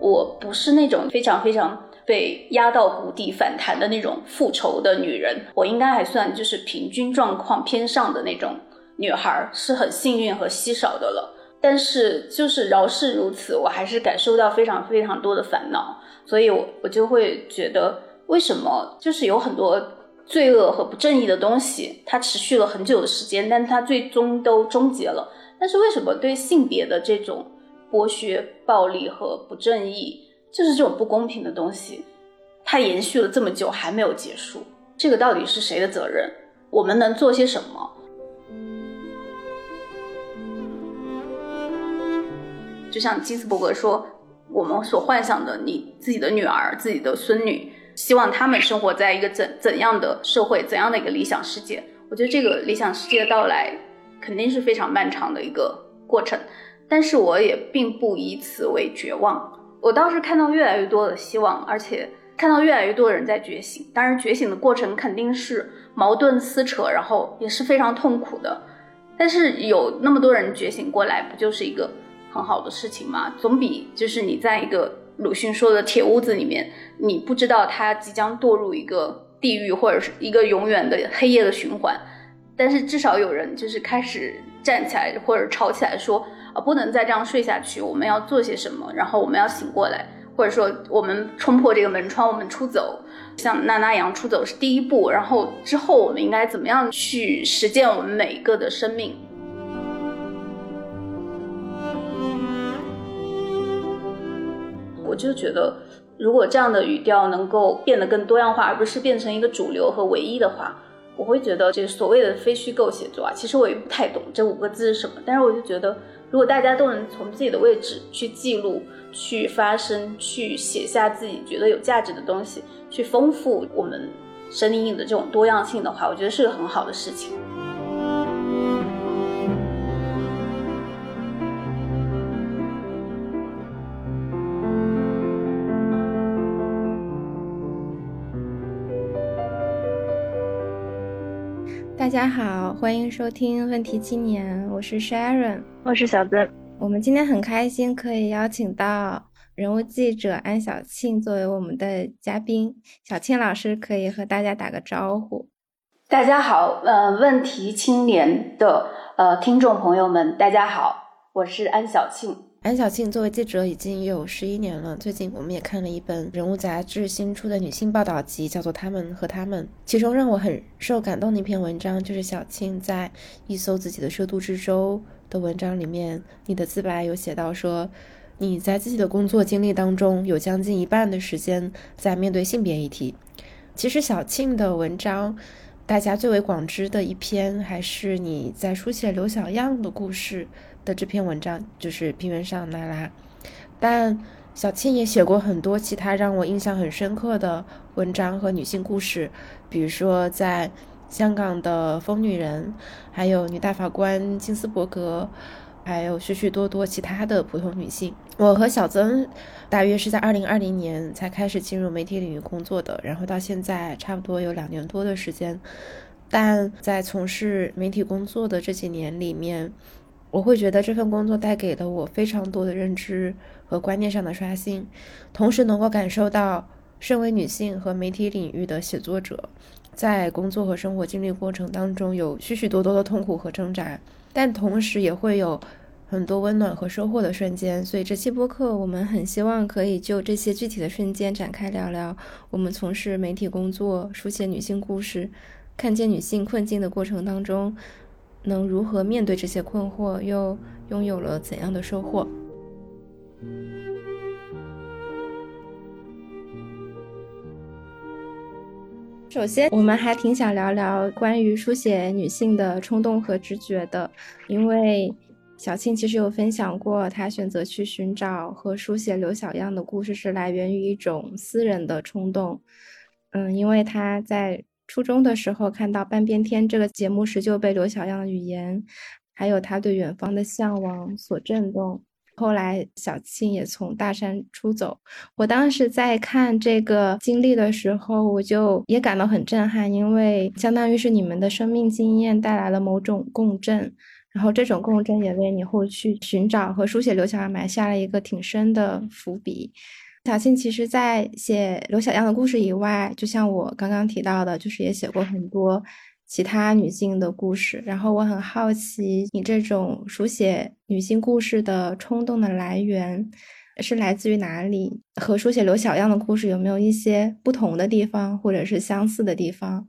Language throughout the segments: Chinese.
我不是那种非常非常被压到谷底反弹的那种复仇的女人，我应该还算就是平均状况偏上的那种女孩，是很幸运和稀少的了。但是就是饶是如此，我还是感受到非常非常多的烦恼，所以我我就会觉得，为什么就是有很多罪恶和不正义的东西，它持续了很久的时间，但它最终都终结了。但是为什么对性别的这种？剥削、暴力和不正义，就是这种不公平的东西，它延续了这么久还没有结束，这个到底是谁的责任？我们能做些什么？就像金斯伯格说，我们所幻想的你自己的女儿、自己的孙女，希望他们生活在一个怎怎样的社会、怎样的一个理想世界？我觉得这个理想世界的到来，肯定是非常漫长的一个过程。但是我也并不以此为绝望，我倒是看到越来越多的希望，而且看到越来越多的人在觉醒。当然，觉醒的过程肯定是矛盾撕扯，然后也是非常痛苦的。但是有那么多人觉醒过来，不就是一个很好的事情吗？总比就是你在一个鲁迅说的铁屋子里面，你不知道他即将堕入一个地狱或者是一个永远的黑夜的循环。但是至少有人就是开始站起来或者吵起来说。啊，不能再这样睡下去！我们要做些什么？然后我们要醒过来，或者说我们冲破这个门窗，我们出走，像娜娜一样出走是第一步。然后之后我们应该怎么样去实践我们每一个的生命？我就觉得，如果这样的语调能够变得更多样化，而不是变成一个主流和唯一的话，我会觉得这所谓的非虚构写作啊，其实我也不太懂这五个字是什么，但是我就觉得。如果大家都能从自己的位置去记录、去发声、去写下自己觉得有价值的东西，去丰富我们声音的这种多样性的话，我觉得是个很好的事情。大家好，欢迎收听《问题青年》，我是 Sharon，我是小曾。我们今天很开心可以邀请到人物记者安小庆作为我们的嘉宾。小庆老师可以和大家打个招呼。大家好，呃，《问题青年》的呃听众朋友们，大家好，我是安小庆。安小庆作为记者已经有十一年了。最近我们也看了一本人物杂志新出的女性报道集，叫做《他们和他们》。其中让我很受感动的一篇文章，就是小庆在一艘自己的涉渡之舟的文章里面，你的自白有写到说，你在自己的工作经历当中有将近一半的时间在面对性别议题。其实小庆的文章，大家最为广知的一篇，还是你在书写刘小样的故事。的这篇文章就是《平原上那拉》，但小庆也写过很多其他让我印象很深刻的文章和女性故事，比如说在香港的疯女人，还有女大法官金斯伯格，还有许许多多其他的普通女性。我和小曾大约是在二零二零年才开始进入媒体领域工作的，然后到现在差不多有两年多的时间，但在从事媒体工作的这几年里面。我会觉得这份工作带给了我非常多的认知和观念上的刷新，同时能够感受到身为女性和媒体领域的写作者，在工作和生活经历过程当中有许许多多的痛苦和挣扎，但同时也会有很多温暖和收获的瞬间。所以这期播客，我们很希望可以就这些具体的瞬间展开聊聊，我们从事媒体工作、书写女性故事、看见女性困境的过程当中。能如何面对这些困惑，又拥有了怎样的收获？首先，我们还挺想聊聊关于书写女性的冲动和直觉的，因为小庆其实有分享过，她选择去寻找和书写刘小样的故事是来源于一种私人的冲动。嗯，因为她在。初中的时候看到《半边天》这个节目时，就被刘小样的语言，还有他对远方的向往所震动。后来小庆也从大山出走。我当时在看这个经历的时候，我就也感到很震撼，因为相当于是你们的生命经验带来了某种共振，然后这种共振也为你后续寻找和书写刘小样埋下了一个挺深的伏笔。小庆其实，在写刘小样的故事以外，就像我刚刚提到的，就是也写过很多。其他女性的故事，然后我很好奇，你这种书写女性故事的冲动的来源是来自于哪里？和书写刘小样的故事有没有一些不同的地方，或者是相似的地方？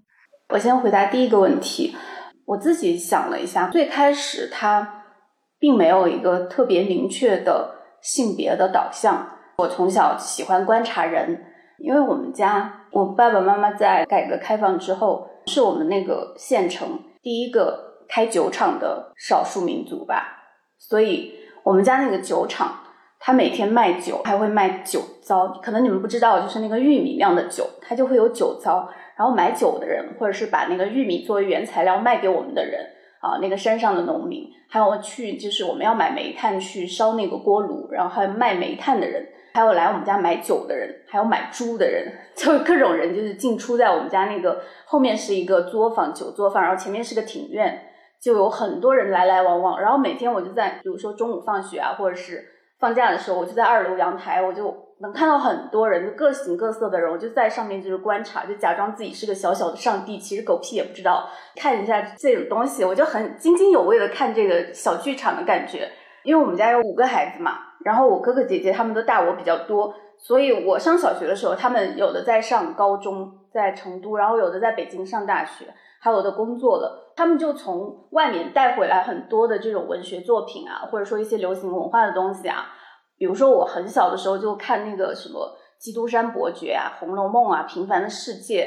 我先回答第一个问题。我自己想了一下，最开始它并没有一个特别明确的性别的导向。我从小喜欢观察人，因为我们家我爸爸妈妈在改革开放之后。是我们那个县城第一个开酒厂的少数民族吧，所以我们家那个酒厂，他每天卖酒，还会卖酒糟。可能你们不知道，就是那个玉米酿的酒，它就会有酒糟。然后买酒的人，或者是把那个玉米作为原材料卖给我们的人，啊，那个山上的农民，还有去就是我们要买煤炭去烧那个锅炉，然后还有卖煤炭的人。还有来我们家买酒的人，还有买猪的人，就各种人就是进出在我们家那个后面是一个作坊酒作坊，然后前面是个庭院，就有很多人来来往往。然后每天我就在，比如说中午放学啊，或者是放假的时候，我就在二楼阳台，我就能看到很多人，就各形各色的人，我就在上面就是观察，就假装自己是个小小的上帝，其实狗屁也不知道，看一下这种东西，我就很津津有味的看这个小剧场的感觉。因为我们家有五个孩子嘛，然后我哥哥姐姐他们都大我比较多，所以我上小学的时候，他们有的在上高中，在成都，然后有的在北京上大学，还有的工作了，他们就从外面带回来很多的这种文学作品啊，或者说一些流行文化的东西啊，比如说我很小的时候就看那个什么《基督山伯爵》啊，《红楼梦》啊，《平凡的世界》，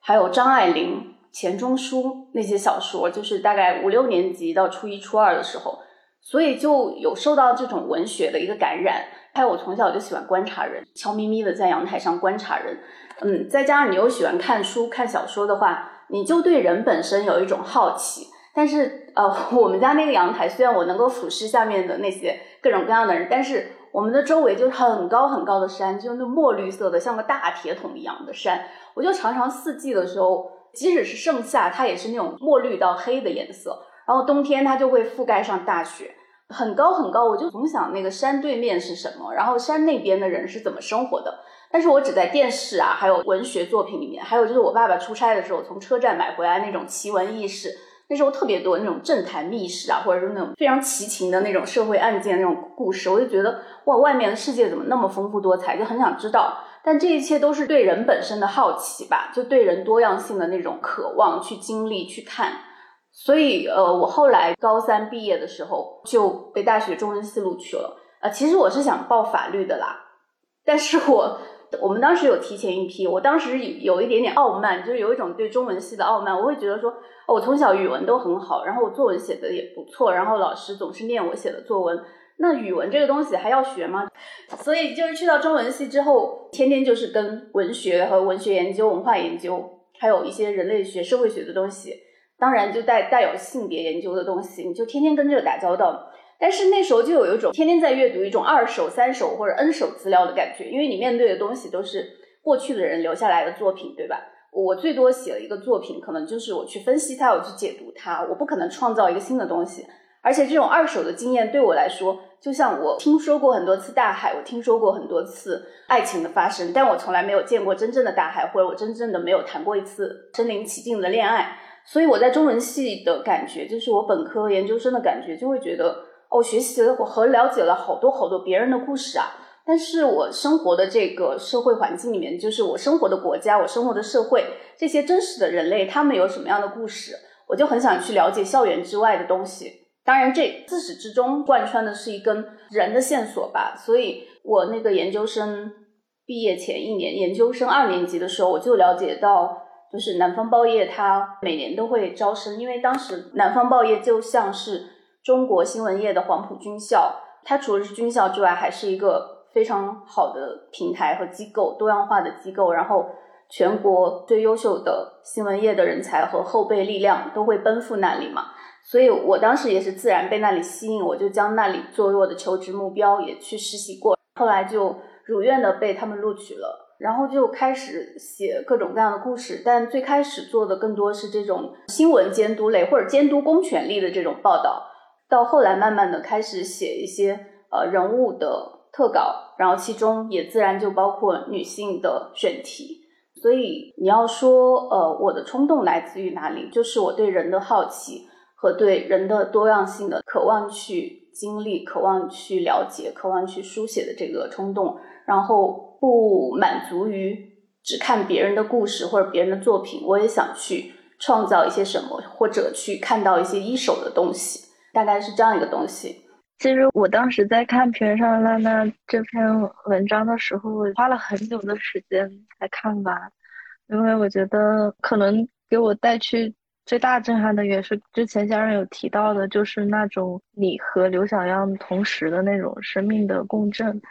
还有张爱玲、钱钟书那些小说，就是大概五六年级到初一、初二的时候。所以就有受到这种文学的一个感染，还有我从小就喜欢观察人，悄咪咪的在阳台上观察人，嗯，再加上你又喜欢看书看小说的话，你就对人本身有一种好奇。但是呃，我们家那个阳台虽然我能够俯视下面的那些各种各样的人，但是我们的周围就是很高很高的山，就那墨绿色的像个大铁桶一样的山，我就常常四季的时候，即使是盛夏，它也是那种墨绿到黑的颜色。然后冬天它就会覆盖上大雪，很高很高。我就总想那个山对面是什么，然后山那边的人是怎么生活的。但是我只在电视啊，还有文学作品里面，还有就是我爸爸出差的时候从车站买回来那种奇闻异事。那时候特别多那种政坛秘事啊，或者是那种非常奇情的那种社会案件那种故事，我就觉得哇，外面的世界怎么那么丰富多彩，就很想知道。但这一切都是对人本身的好奇吧，就对人多样性的那种渴望去经历去看。所以，呃，我后来高三毕业的时候就被大学中文系录取了。呃，其实我是想报法律的啦，但是我我们当时有提前一批，我当时有一点点傲慢，就是有一种对中文系的傲慢。我会觉得说，哦我从小语文都很好，然后我作文写的也不错，然后老师总是念我写的作文，那语文这个东西还要学吗？所以就是去到中文系之后，天天就是跟文学和文学研究、文化研究，还有一些人类学、社会学的东西。当然，就带带有性别研究的东西，你就天天跟这个打交道。但是那时候就有一种天天在阅读一种二手、三手或者 N 手资料的感觉，因为你面对的东西都是过去的人留下来的作品，对吧？我最多写了一个作品，可能就是我去分析它，我去解读它，我不可能创造一个新的东西。而且这种二手的经验对我来说，就像我听说过很多次大海，我听说过很多次爱情的发生，但我从来没有见过真正的大海，或者我真正的没有谈过一次身临其境的恋爱。所以我在中文系的感觉，就是我本科研究生的感觉，就会觉得哦，学习了和了解了好多好多别人的故事啊。但是我生活的这个社会环境里面，就是我生活的国家，我生活的社会，这些真实的人类，他们有什么样的故事？我就很想去了解校园之外的东西。当然，这自始至终贯穿的是一根人的线索吧。所以我那个研究生毕业前一年，研究生二年级的时候，我就了解到。就是南方报业，它每年都会招生，因为当时南方报业就像是中国新闻业的黄埔军校，它除了是军校之外，还是一个非常好的平台和机构，多样化的机构。然后全国最优秀的新闻业的人才和后备力量都会奔赴那里嘛。所以我当时也是自然被那里吸引，我就将那里作为我的求职目标，也去实习过。后来就如愿的被他们录取了，然后就开始写各种各样的故事。但最开始做的更多是这种新闻监督类或者监督公权力的这种报道。到后来慢慢的开始写一些呃人物的特稿，然后其中也自然就包括女性的选题。所以你要说呃我的冲动来自于哪里，就是我对人的好奇。和对人的多样性的渴望去经历、渴望去了解、渴望去书写的这个冲动，然后不满足于只看别人的故事或者别人的作品，我也想去创造一些什么，或者去看到一些一手的东西，大概是这样一个东西。其实我当时在看平上娜娜这篇文章的时候，花了很久的时间才看完，因为我觉得可能给我带去。最大震撼的也是之前家人有提到的，就是那种你和刘小样同时的那种生命的共振。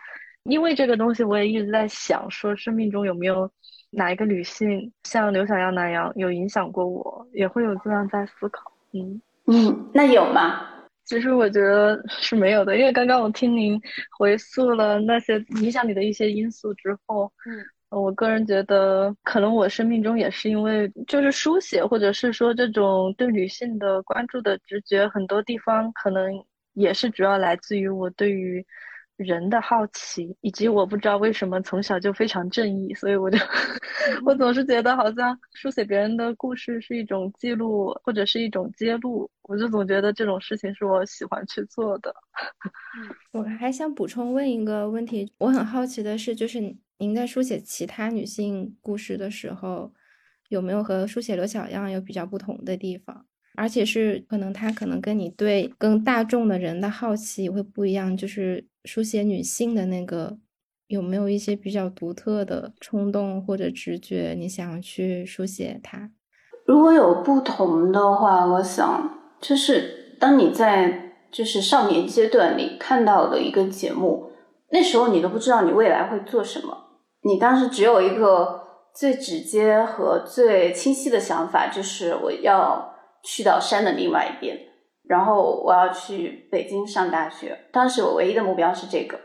因为这个东西，我也一直在想，说生命中有没有哪一个女性像刘小样那样有影响过我，也会有这样在思考。嗯嗯，那有吗？其实我觉得是没有的，因为刚刚我听您回溯了那些影响你的一些因素之后，嗯。我个人觉得，可能我生命中也是因为就是书写，或者是说这种对女性的关注的直觉，很多地方可能也是主要来自于我对于人的好奇，以及我不知道为什么从小就非常正义，所以我就 我总是觉得好像书写别人的故事是一种记录或者是一种揭露，我就总觉得这种事情是我喜欢去做的。我还想补充问一个问题，我很好奇的是，就是。您在书写其他女性故事的时候，有没有和书写刘小样有比较不同的地方？而且是可能他可能跟你对更大众的人的好奇会不一样。就是书写女性的那个，有没有一些比较独特的冲动或者直觉？你想要去书写它？如果有不同的话，我想就是当你在就是少年阶段里看到的一个节目，那时候你都不知道你未来会做什么。你当时只有一个最直接和最清晰的想法，就是我要去到山的另外一边，然后我要去北京上大学。当时我唯一的目标是这个，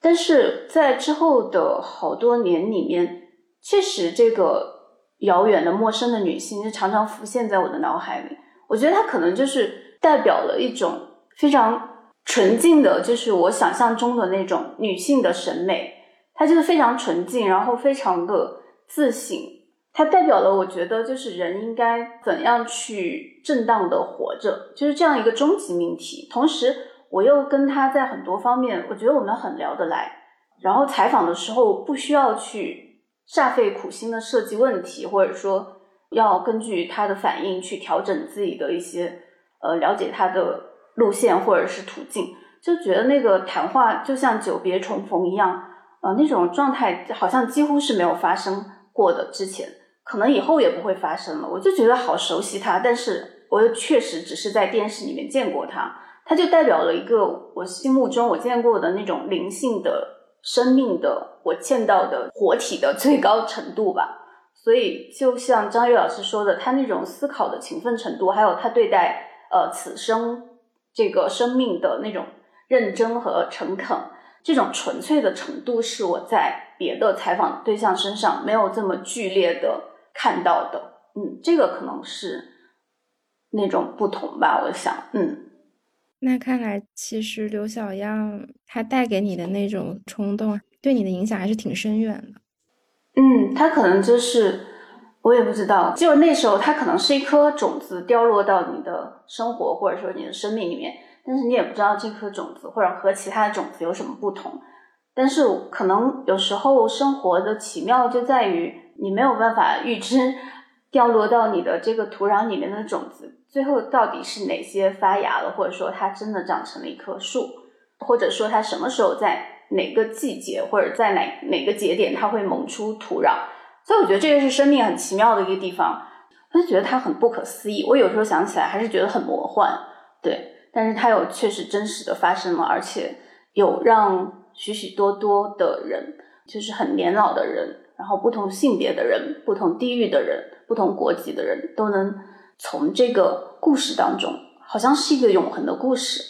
但是在之后的好多年里面，确实这个遥远的陌生的女性就常常浮现在我的脑海里。我觉得她可能就是代表了一种非常纯净的，就是我想象中的那种女性的审美。她就是非常纯净，然后非常的自信。它代表了，我觉得就是人应该怎样去正当的活着，就是这样一个终极命题。同时，我又跟他在很多方面，我觉得我们很聊得来。然后采访的时候不需要去煞费苦心的设计问题，或者说要根据他的反应去调整自己的一些呃了解他的路线或者是途径，就觉得那个谈话就像久别重逢一样。呃，那种状态好像几乎是没有发生过的，之前可能以后也不会发生了。我就觉得好熟悉他，但是我又确实只是在电视里面见过他，他就代表了一个我心目中我见过的那种灵性的生命的我见到的活体的最高程度吧。所以就像张悦老师说的，他那种思考的勤奋程度，还有他对待呃此生这个生命的那种认真和诚恳。这种纯粹的程度是我在别的采访对象身上没有这么剧烈的看到的，嗯，这个可能是那种不同吧，我想，嗯。那看来，其实刘小样他带给你的那种冲动，对你的影响还是挺深远的。嗯，他可能就是我也不知道，就是那时候他可能是一颗种子掉落到你的生活或者说你的生命里面。但是你也不知道这颗种子或者和其他的种子有什么不同，但是可能有时候生活的奇妙就在于你没有办法预知 掉落到你的这个土壤里面的种子最后到底是哪些发芽了，或者说它真的长成了一棵树，或者说它什么时候在哪个季节或者在哪哪个节点它会萌出土壤，所以我觉得这个是生命很奇妙的一个地方，我就觉得它很不可思议。我有时候想起来还是觉得很魔幻，对。但是它有确实真实的发生了，而且有让许许多多的人，就是很年老的人，然后不同性别的人、不同地域的人、不同国籍的人都能从这个故事当中，好像是一个永恒的故事。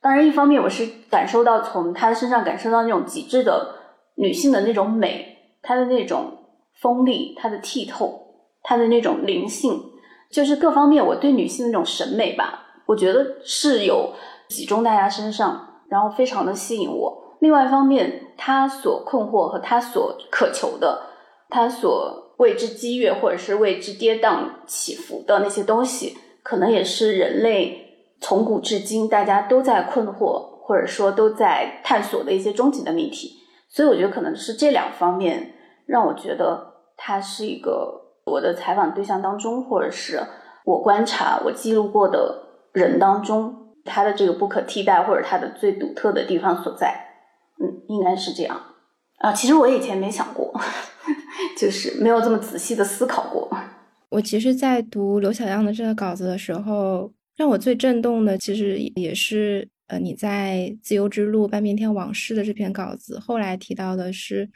当然，一方面我是感受到从她身上感受到那种极致的女性的那种美，她的那种锋利，她的剔透，她的那种灵性，就是各方面我对女性的那种审美吧，我觉得是有集中大家身上，然后非常的吸引我。另外一方面，她所困惑和她所渴求的。他所为之激越，或者是为之跌宕起伏的那些东西，可能也是人类从古至今大家都在困惑，或者说都在探索的一些终极的命题。所以，我觉得可能是这两方面让我觉得他是一个我的采访对象当中，或者是我观察、我记录过的人当中，他的这个不可替代，或者他的最独特的地方所在。嗯，应该是这样。啊，其实我以前没想过。就是没有这么仔细的思考过。我其实，在读刘小样的这个稿子的时候，让我最震动的，其实也是呃，你在《自由之路：半边天往事》的这篇稿子。后来提到的是，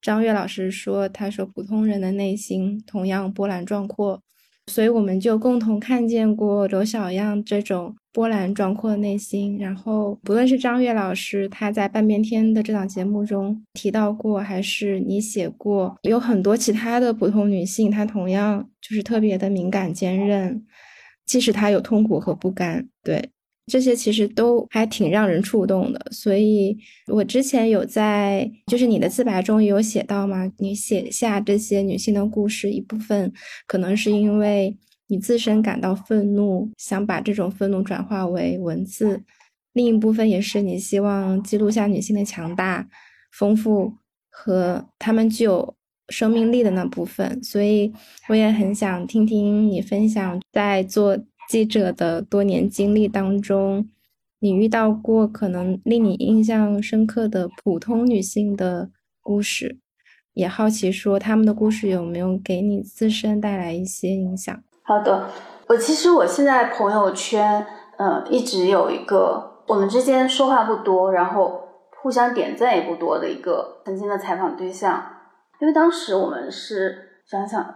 张悦老师说，他说普通人的内心同样波澜壮阔。所以我们就共同看见过刘小样这种波澜壮阔的内心。然后，不论是张悦老师他在半边天的这档节目中提到过，还是你写过，有很多其他的普通女性，她同样就是特别的敏感坚韧，即使她有痛苦和不甘。对。这些其实都还挺让人触动的，所以我之前有在就是你的自白中有写到嘛，你写下这些女性的故事，一部分可能是因为你自身感到愤怒，想把这种愤怒转化为文字；另一部分也是你希望记录下女性的强大、丰富和她们具有生命力的那部分。所以我也很想听听你分享在做。记者的多年经历当中，你遇到过可能令你印象深刻的普通女性的故事，也好奇说他们的故事有没有给你自身带来一些影响？好的，我其实我现在朋友圈，嗯，一直有一个我们之间说话不多，然后互相点赞也不多的一个曾经的采访对象，因为当时我们是想想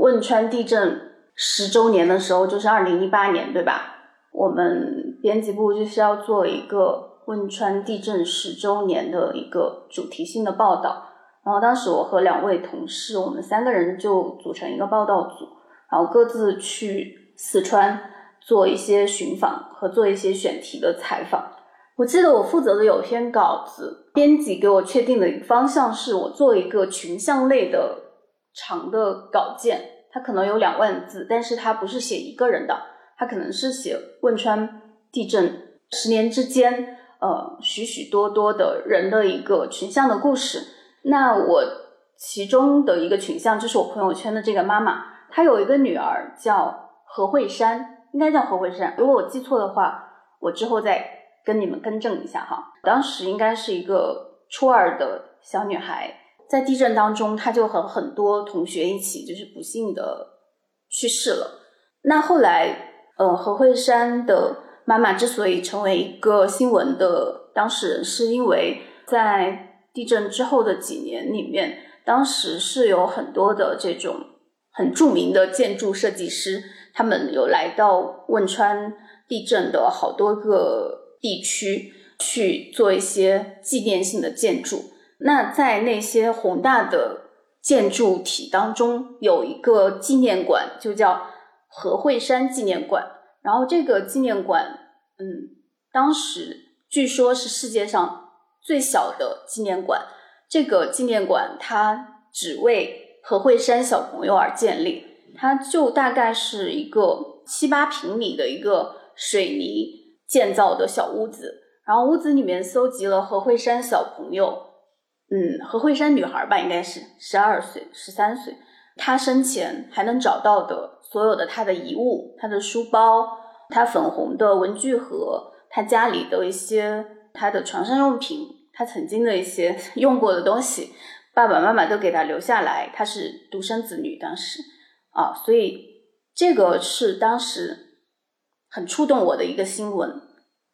汶川地震。十周年的时候就是二零一八年，对吧？我们编辑部就是要做一个汶川地震十周年的一个主题性的报道。然后当时我和两位同事，我们三个人就组成一个报道组，然后各自去四川做一些寻访和做一些选题的采访。我记得我负责的有篇稿子，编辑给我确定的一个方向是我做一个群像类的长的稿件。他可能有两万字，但是他不是写一个人的，他可能是写汶川地震十年之间，呃，许许多多的人的一个群像的故事。那我其中的一个群像就是我朋友圈的这个妈妈，她有一个女儿叫何慧珊，应该叫何慧珊。如果我记错的话，我之后再跟你们更正一下哈。当时应该是一个初二的小女孩。在地震当中，他就和很多同学一起，就是不幸的去世了。那后来，呃，何慧珊的妈妈之所以成为一个新闻的当事人，是因为在地震之后的几年里面，当时是有很多的这种很著名的建筑设计师，他们有来到汶川地震的好多个地区去做一些纪念性的建筑。那在那些宏大的建筑体当中，有一个纪念馆，就叫何慧山纪念馆。然后这个纪念馆，嗯，当时据说是世界上最小的纪念馆。这个纪念馆它只为何慧山小朋友而建立，它就大概是一个七八平米的一个水泥建造的小屋子，然后屋子里面搜集了何慧山小朋友。嗯，何慧珊女孩吧，应该是十二岁、十三岁。她生前还能找到的所有的她的遗物，她的书包，她粉红的文具盒，她家里的一些她的床上用品，她曾经的一些 用过的东西，爸爸妈妈都给她留下来。她是独生子女，当时啊，所以这个是当时很触动我的一个新闻。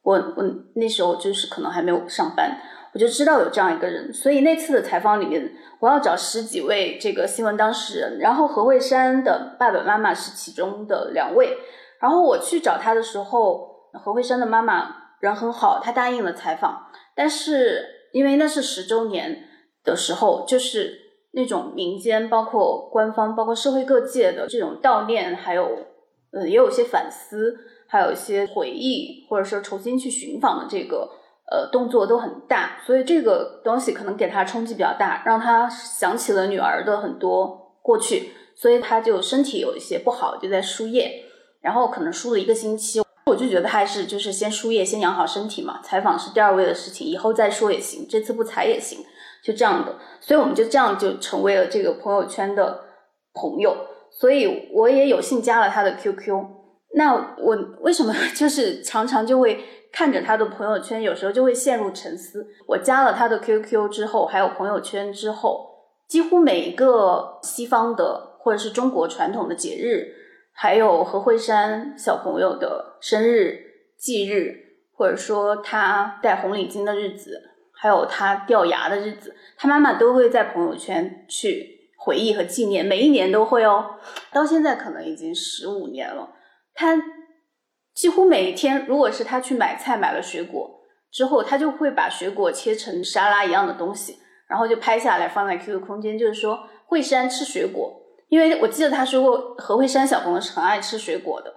我我那时候就是可能还没有上班。我就知道有这样一个人。所以那次的采访里面，我要找十几位这个新闻当事人，然后何慧珊的爸爸妈妈是其中的两位。然后我去找他的时候，何慧珊的妈妈人很好，她答应了采访，但是因为那是十周年的时候，就是那种民间、包括官方、包括社会各界的这种悼念，还有呃也有一些反思，还有一些回忆，或者说重新去寻访的这个呃动作都很大，所以这个东西可能给他冲击比较大，让他想起了女儿的很多过去，所以他就身体有一些不好，就在输液。然后可能输了一个星期，我就觉得还是就是先输液，先养好身体嘛。采访是第二位的事情，以后再说也行，这次不采也行，就这样的。所以我们就这样就成为了这个朋友圈的朋友。所以我也有幸加了他的 QQ。那我为什么 就是常常就会看着他的朋友圈，有时候就会陷入沉思。我加了他的 QQ 之后，还有朋友圈之后，几乎每一个西方的或者是中国传统的节日。还有何慧珊小朋友的生日忌日，或者说他戴红领巾的日子，还有他掉牙的日子，他妈妈都会在朋友圈去回忆和纪念，每一年都会哦。到现在可能已经十五年了，他几乎每一天，如果是他去买菜买了水果之后，他就会把水果切成沙拉一样的东西，然后就拍下来放在 QQ 空间，就是说惠山吃水果。因为我记得他说过，何慧山小朋友是很爱吃水果的，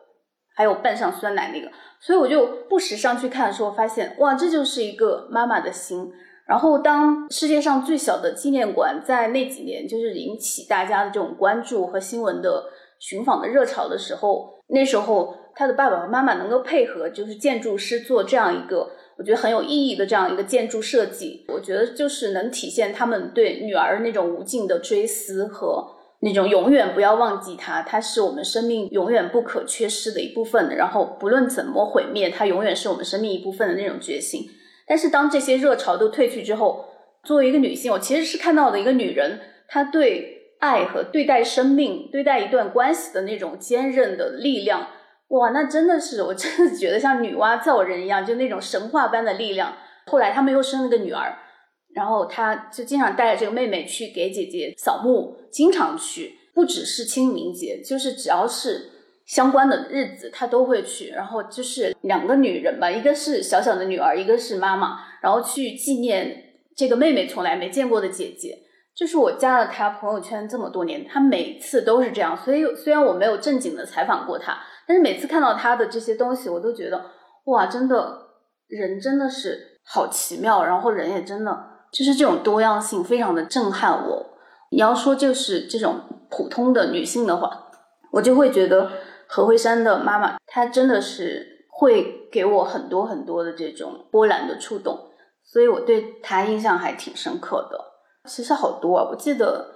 还有拌上酸奶那个，所以我就不时上去看的时候，发现哇，这就是一个妈妈的心。然后当世界上最小的纪念馆在那几年就是引起大家的这种关注和新闻的寻访的热潮的时候，那时候他的爸爸妈妈能够配合，就是建筑师做这样一个我觉得很有意义的这样一个建筑设计，我觉得就是能体现他们对女儿那种无尽的追思和。那种永远不要忘记她，她是我们生命永远不可缺失的一部分。然后不论怎么毁灭，她永远是我们生命一部分的那种决心。但是当这些热潮都退去之后，作为一个女性，我其实是看到的一个女人，她对爱和对待生命、对待一段关系的那种坚韧的力量。哇，那真的是我真的觉得像女娲造人一样，就那种神话般的力量。后来他们又生了个女儿。然后他就经常带着这个妹妹去给姐姐扫墓，经常去，不只是清明节，就是只要是相关的日子，他都会去。然后就是两个女人吧，一个是小小的女儿，一个是妈妈，然后去纪念这个妹妹从来没见过的姐姐。就是我加了她朋友圈这么多年，她每次都是这样。所以虽然我没有正经的采访过她，但是每次看到她的这些东西，我都觉得哇，真的人真的是好奇妙，然后人也真的。就是这种多样性非常的震撼我。你要说就是这种普通的女性的话，我就会觉得何慧珊的妈妈，她真的是会给我很多很多的这种波澜的触动，所以我对她印象还挺深刻的。其实好多啊，我记得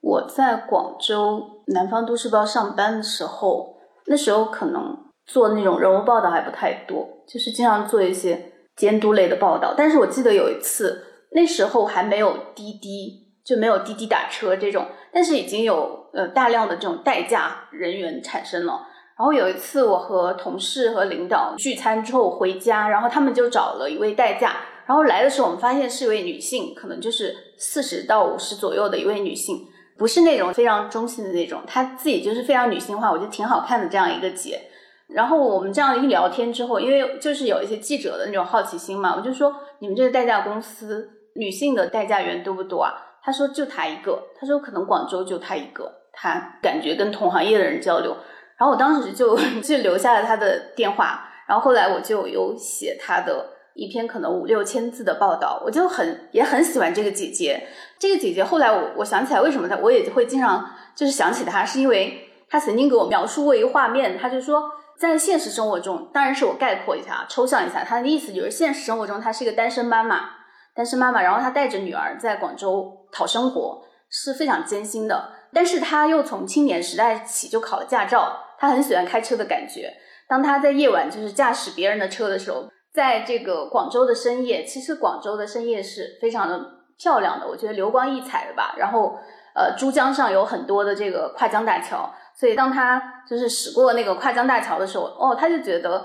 我在广州南方都市报上班的时候，那时候可能做那种人物报道还不太多，就是经常做一些监督类的报道。但是我记得有一次。那时候还没有滴滴，就没有滴滴打车这种，但是已经有呃大量的这种代驾人员产生了。然后有一次，我和同事和领导聚餐之后回家，然后他们就找了一位代驾。然后来的时候，我们发现是一位女性，可能就是四十到五十左右的一位女性，不是那种非常中性的那种，她自己就是非常女性化，我觉得挺好看的这样一个姐。然后我们这样一聊天之后，因为就是有一些记者的那种好奇心嘛，我就说你们这个代驾公司。女性的代驾员多不多啊？他说就他一个，他说可能广州就他一个，他感觉跟同行业的人交流。然后我当时就 就留下了他的电话，然后后来我就有写他的一篇可能五六千字的报道，我就很也很喜欢这个姐姐。这个姐姐后来我我想起来为什么她我也会经常就是想起她，是因为她曾经给我描述过一个画面，她就说在现实生活中，当然是我概括一下抽象一下，她的意思就是现实生活中她是一个单身妈妈。单身妈妈，然后她带着女儿在广州讨生活是非常艰辛的。但是她又从青年时代起就考了驾照，她很喜欢开车的感觉。当她在夜晚就是驾驶别人的车的时候，在这个广州的深夜，其实广州的深夜是非常的漂亮的，我觉得流光溢彩的吧。然后，呃，珠江上有很多的这个跨江大桥，所以当他就是驶过那个跨江大桥的时候，哦，他就觉得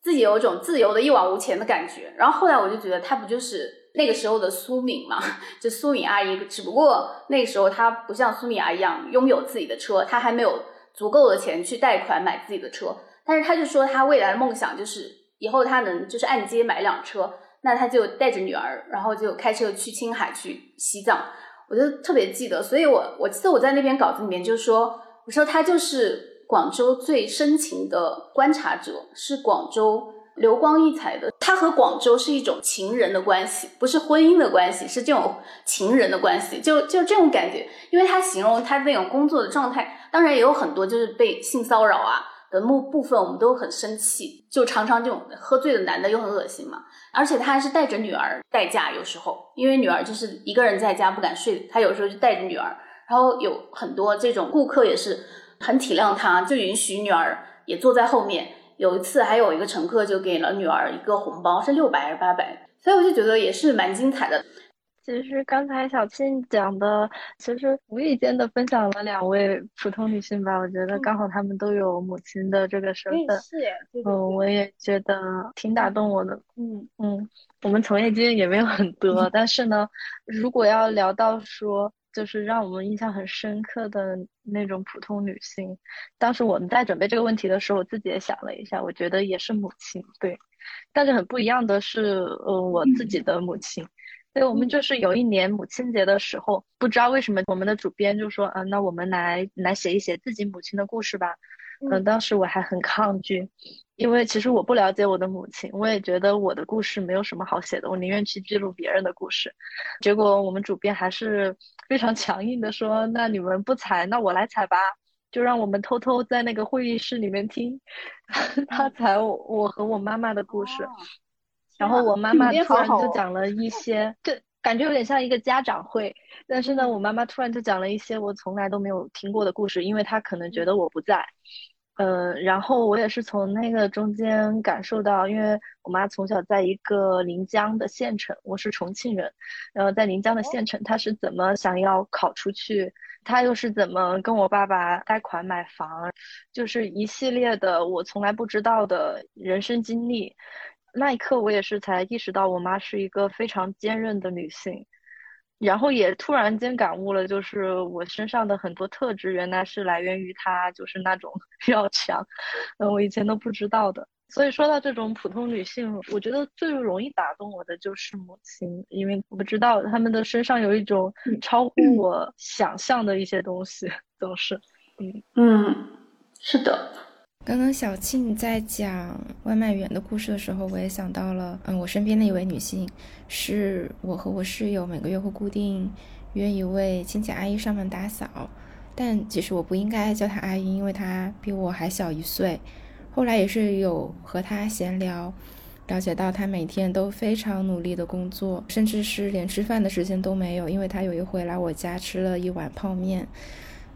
自己有一种自由的一往无前的感觉。然后后来我就觉得她不就是。那个时候的苏敏嘛，就苏敏阿姨，只不过那个时候她不像苏敏阿姨一样拥有自己的车，她还没有足够的钱去贷款买自己的车，但是她就说她未来的梦想就是以后他能就是按揭买辆车，那他就带着女儿，然后就开车去青海去西藏，我就特别记得，所以我我记得我在那篇稿子里面就说，我说他就是广州最深情的观察者，是广州。流光溢彩的，他和广州是一种情人的关系，不是婚姻的关系，是这种情人的关系，就就这种感觉。因为他形容他那种工作的状态，当然也有很多就是被性骚扰啊的部部分，我们都很生气，就常常这种喝醉的男的又很恶心嘛。而且他还是带着女儿代驾，有时候因为女儿就是一个人在家不敢睡，他有时候就带着女儿，然后有很多这种顾客也是很体谅他，就允许女儿也坐在后面。有一次，还有一个乘客就给了女儿一个红包，是六百还是八百？所以我就觉得也是蛮精彩的。其实刚才小庆讲的，其实无意间的分享了两位普通女性吧。我觉得刚好她们都有母亲的这个身份。是嗯，我也觉得挺打动我的。嗯嗯，我们从业经验也没有很多，但是呢，如果要聊到说。就是让我们印象很深刻的那种普通女性。当时我们在准备这个问题的时候，我自己也想了一下，我觉得也是母亲，对。但是很不一样的是，呃，我自己的母亲。所以我们就是有一年母亲节的时候，不知道为什么我们的主编就说，嗯，那我们来来写一写自己母亲的故事吧。嗯，当时我还很抗拒。因为其实我不了解我的母亲，我也觉得我的故事没有什么好写的，我宁愿去记录别人的故事。结果我们主编还是非常强硬的说：“那你们不采，那我来采吧。”就让我们偷偷在那个会议室里面听 他采我我和我妈妈的故事。然后我妈妈突然就讲了一些，就感觉有点像一个家长会。但是呢，我妈妈突然就讲了一些我从来都没有听过的故事，因为她可能觉得我不在。呃，然后我也是从那个中间感受到，因为我妈从小在一个临江的县城，我是重庆人，然后在临江的县城，她是怎么想要考出去，她又是怎么跟我爸爸贷款买房，就是一系列的我从来不知道的人生经历。那一刻，我也是才意识到，我妈是一个非常坚韧的女性。然后也突然间感悟了，就是我身上的很多特质，原来是来源于她，就是那种 要强，嗯，我以前都不知道的。所以说到这种普通女性，我觉得最容易打动我的就是母亲，因为我知道她们的身上有一种超乎我想象的一些东西，总是，嗯嗯，是的。刚刚小庆在讲外卖员的故事的时候，我也想到了，嗯，我身边的一位女性，是我和我室友每个月会固定约一位清洁阿姨上门打扫，但其实我不应该叫她阿姨，因为她比我还小一岁。后来也是有和她闲聊，了解到她每天都非常努力的工作，甚至是连吃饭的时间都没有，因为她有一回来我家吃了一碗泡面。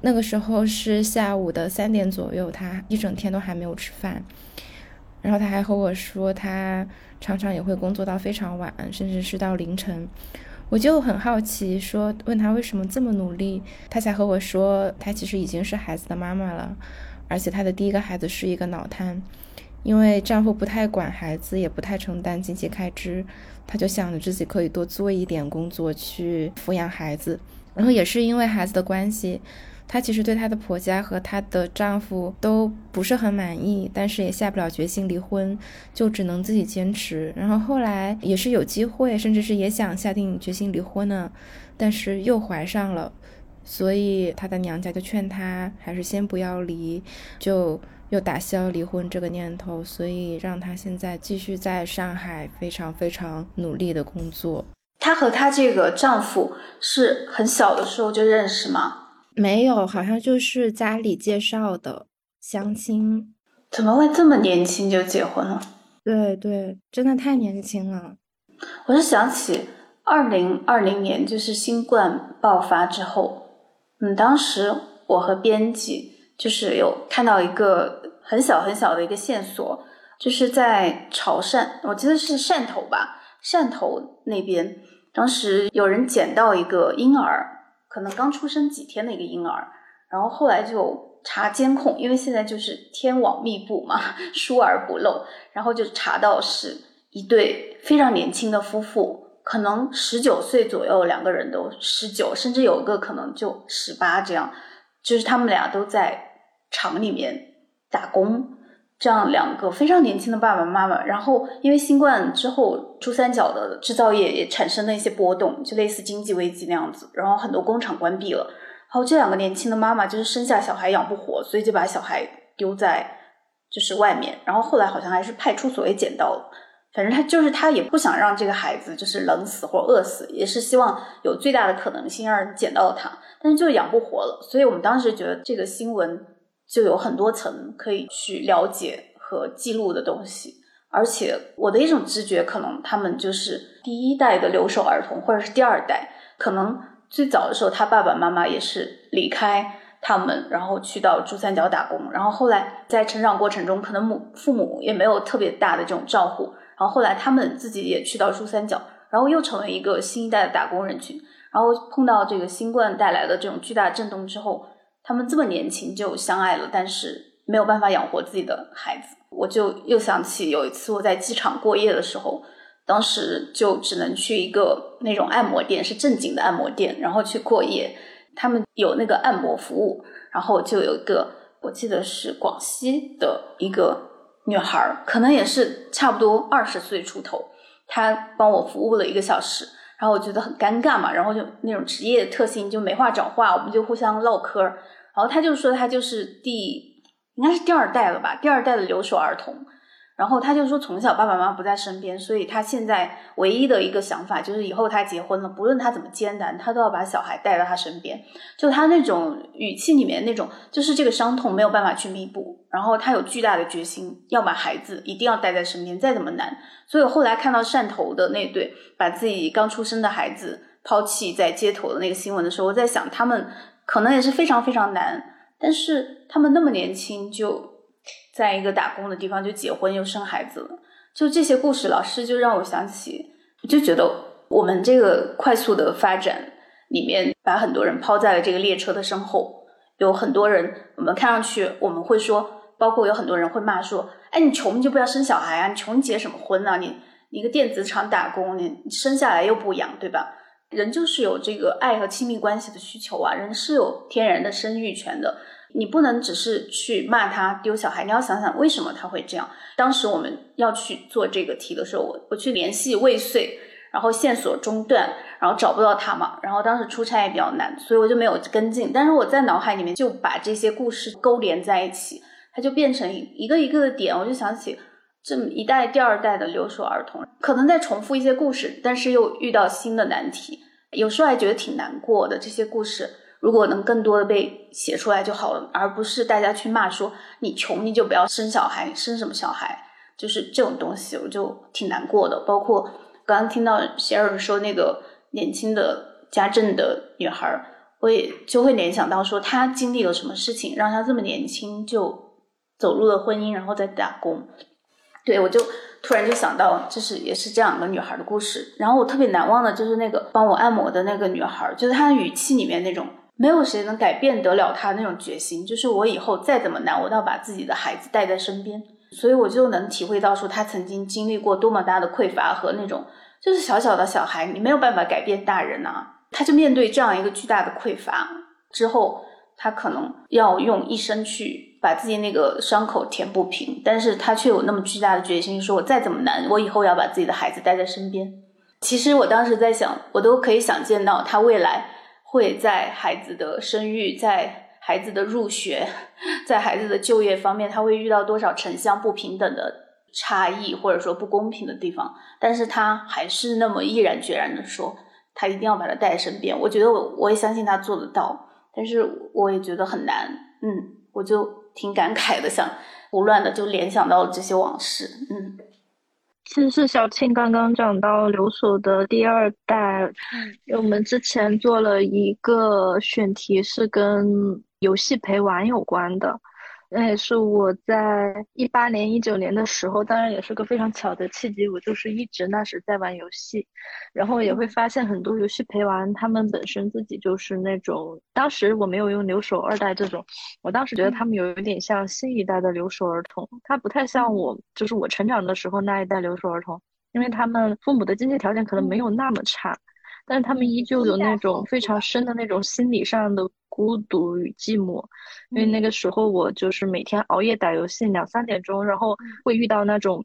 那个时候是下午的三点左右，他一整天都还没有吃饭，然后他还和我说，他常常也会工作到非常晚，甚至是到凌晨。我就很好奇，说问他为什么这么努力，他才和我说，他其实已经是孩子的妈妈了，而且他的第一个孩子是一个脑瘫，因为丈夫不太管孩子，也不太承担经济开支，他就想着自己可以多做一点工作去抚养孩子，然后也是因为孩子的关系。她其实对她的婆家和她的丈夫都不是很满意，但是也下不了决心离婚，就只能自己坚持。然后后来也是有机会，甚至是也想下定决心离婚呢，但是又怀上了，所以她的娘家就劝她还是先不要离，就又打消离婚这个念头，所以让她现在继续在上海非常非常努力的工作。她和她这个丈夫是很小的时候就认识吗？没有，好像就是家里介绍的相亲。怎么会这么年轻就结婚了？对对，真的太年轻了。我是想起二零二零年，就是新冠爆发之后，嗯，当时我和编辑就是有看到一个很小很小的一个线索，就是在潮汕，我记得是汕头吧，汕头那边，当时有人捡到一个婴儿。可能刚出生几天的一个婴儿，然后后来就查监控，因为现在就是天网密布嘛，疏而不漏，然后就查到是一对非常年轻的夫妇可能十九岁左右，两个人都十九，甚至有一个可能就十八这样，就是他们俩都在厂里面打工，这样两个非常年轻的爸爸妈妈。然后因为新冠之后，珠三角的制造业也产生了一些波动，就类似经济危机那样子，然后很多工厂关闭了。然后这两个年轻的妈妈就是生下小孩养不活，所以就把小孩丢在就是外面，然后后来好像还是派出所也捡到了。反正他就是他也不想让这个孩子就是冷死或饿死，也是希望有最大的可能性让人捡到他，但是就养不活了。所以我们当时觉得这个新闻就有很多层可以去了解和记录的东西，而且我的一种直觉，可能他们就是第一代的留守儿童，或者是第二代，可能最早的时候他爸爸妈妈也是离开他们，然后去到珠三角打工，然后后来在成长过程中，可能母父母也没有特别大的这种照顾。然后后来他们自己也去到珠三角，然后又成为一个新一代的打工人群。然后碰到这个新冠带来的这种巨大震动之后，他们这么年轻就相爱了，但是没有办法养活自己的孩子。我就又想起有一次我在机场过夜的时候，当时就只能去一个那种按摩店，是正经的按摩店，然后去过夜。他们有那个按摩服务，然后就有一个我记得是广西的一个。女孩可能也是差不多二十岁出头，她帮我服务了一个小时，然后我觉得很尴尬嘛，然后就那种职业特性就没话找话，我们就互相唠嗑然后他就说他就是第应该是第二代了吧，第二代的留守儿童。然后他就说，从小爸爸妈妈不在身边，所以他现在唯一的一个想法就是，以后他结婚了，不论他怎么艰难，他都要把小孩带到他身边。就他那种语气里面那种，就是这个伤痛没有办法去弥补，然后他有巨大的决心要把孩子一定要带在身边，再怎么难。所以后来看到汕头的那对把自己刚出生的孩子抛弃在街头的那个新闻的时候，我在想，他们可能也是非常非常难，但是他们那么年轻就。在一个打工的地方就结婚又生孩子了，就这些故事，老师就让我想起，就觉得我们这个快速的发展里面，把很多人抛在了这个列车的身后，有很多人，我们看上去我们会说，包括有很多人会骂说，哎，你穷就不要生小孩啊，你穷结什么婚呢？你你一个电子厂打工，你生下来又不养，对吧？人就是有这个爱和亲密关系的需求啊，人是有天然的生育权的。你不能只是去骂他丢小孩，你要想想为什么他会这样。当时我们要去做这个题的时候，我我去联系未遂，然后线索中断，然后找不到他嘛。然后当时出差也比较难，所以我就没有跟进。但是我在脑海里面就把这些故事勾连在一起，它就变成一个一个的点。我就想起这么一代、第二代的留守儿童，可能在重复一些故事，但是又遇到新的难题，有时候还觉得挺难过的。这些故事。如果能更多的被写出来就好了，而不是大家去骂说你穷你就不要生小孩，生什么小孩，就是这种东西，我就挺难过的。包括刚刚听到 Sharon 说那个年轻的家政的女孩，我也就会联想到说她经历了什么事情，让她这么年轻就走入了婚姻，然后再打工。对我就突然就想到，就是也是这两个女孩的故事。然后我特别难忘的就是那个帮我按摩的那个女孩，就是她的语气里面那种。没有谁能改变得了他那种决心，就是我以后再怎么难，我都要把自己的孩子带在身边。所以我就能体会到，说他曾经经历过多么大的匮乏和那种，就是小小的小孩，你没有办法改变大人呐。他就面对这样一个巨大的匮乏之后，他可能要用一生去把自己那个伤口填不平，但是他却有那么巨大的决心，说我再怎么难，我以后要把自己的孩子带在身边。其实我当时在想，我都可以想见到他未来。会在孩子的生育、在孩子的入学、在孩子的就业方面，他会遇到多少城乡不平等的差异，或者说不公平的地方？但是他还是那么毅然决然的说，他一定要把他带在身边。我觉得我我也相信他做得到，但是我也觉得很难。嗯，我就挺感慨的，想胡乱的就联想到了这些往事。嗯。其实是小庆刚刚讲到留守的第二代，因为我们之前做了一个选题，是跟游戏陪玩有关的。那也是我在一八年、一九年的时候，当然也是个非常巧的契机。我就是一直那时在玩游戏，然后也会发现很多游戏陪玩，他们本身自己就是那种。当时我没有用留守二代这种，我当时觉得他们有一点像新一代的留守儿童，他不太像我，就是我成长的时候那一代留守儿童。因为他们父母的经济条件可能没有那么差，但是他们依旧有那种非常深的那种心理上的孤独与寂寞。因为那个时候我就是每天熬夜打游戏，两三点钟，然后会遇到那种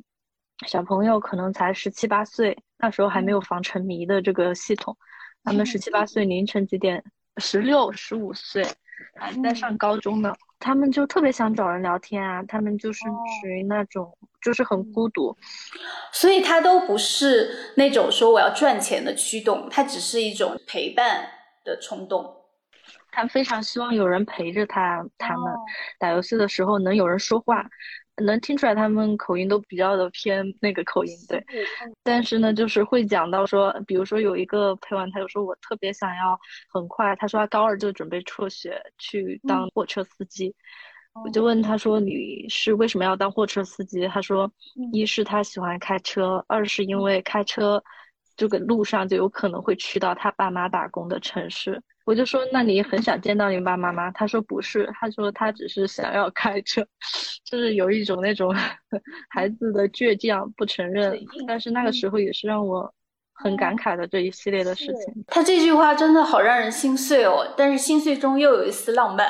小朋友，可能才十七八岁，那时候还没有防沉迷的这个系统，他们十七八岁凌晨几点，十六十五岁还在上高中呢。他们就特别想找人聊天啊，他们就是属于那种就是很孤独，所以他都不是那种说我要赚钱的驱动，他只是一种陪伴的冲动。他非常希望有人陪着他，他们打游戏的时候能有人说话。能听出来他们口音都比较的偏那个口音，对。但是呢，就是会讲到说，比如说有一个陪玩，他就说我特别想要很快，他说他高二就准备辍学去当货车司机。我就问他说你是为什么要当货车司机？他说一是他喜欢开车，二是因为开车这个路上就有可能会去到他爸妈打工的城市。我就说，那你很想见到你爸妈吗？他说不是，他说他只是想要开车，就是有一种那种 孩子的倔强，不承认。但是那个时候也是让我很感慨的这一系列的事情。他这句话真的好让人心碎哦，但是心碎中又有一丝浪漫，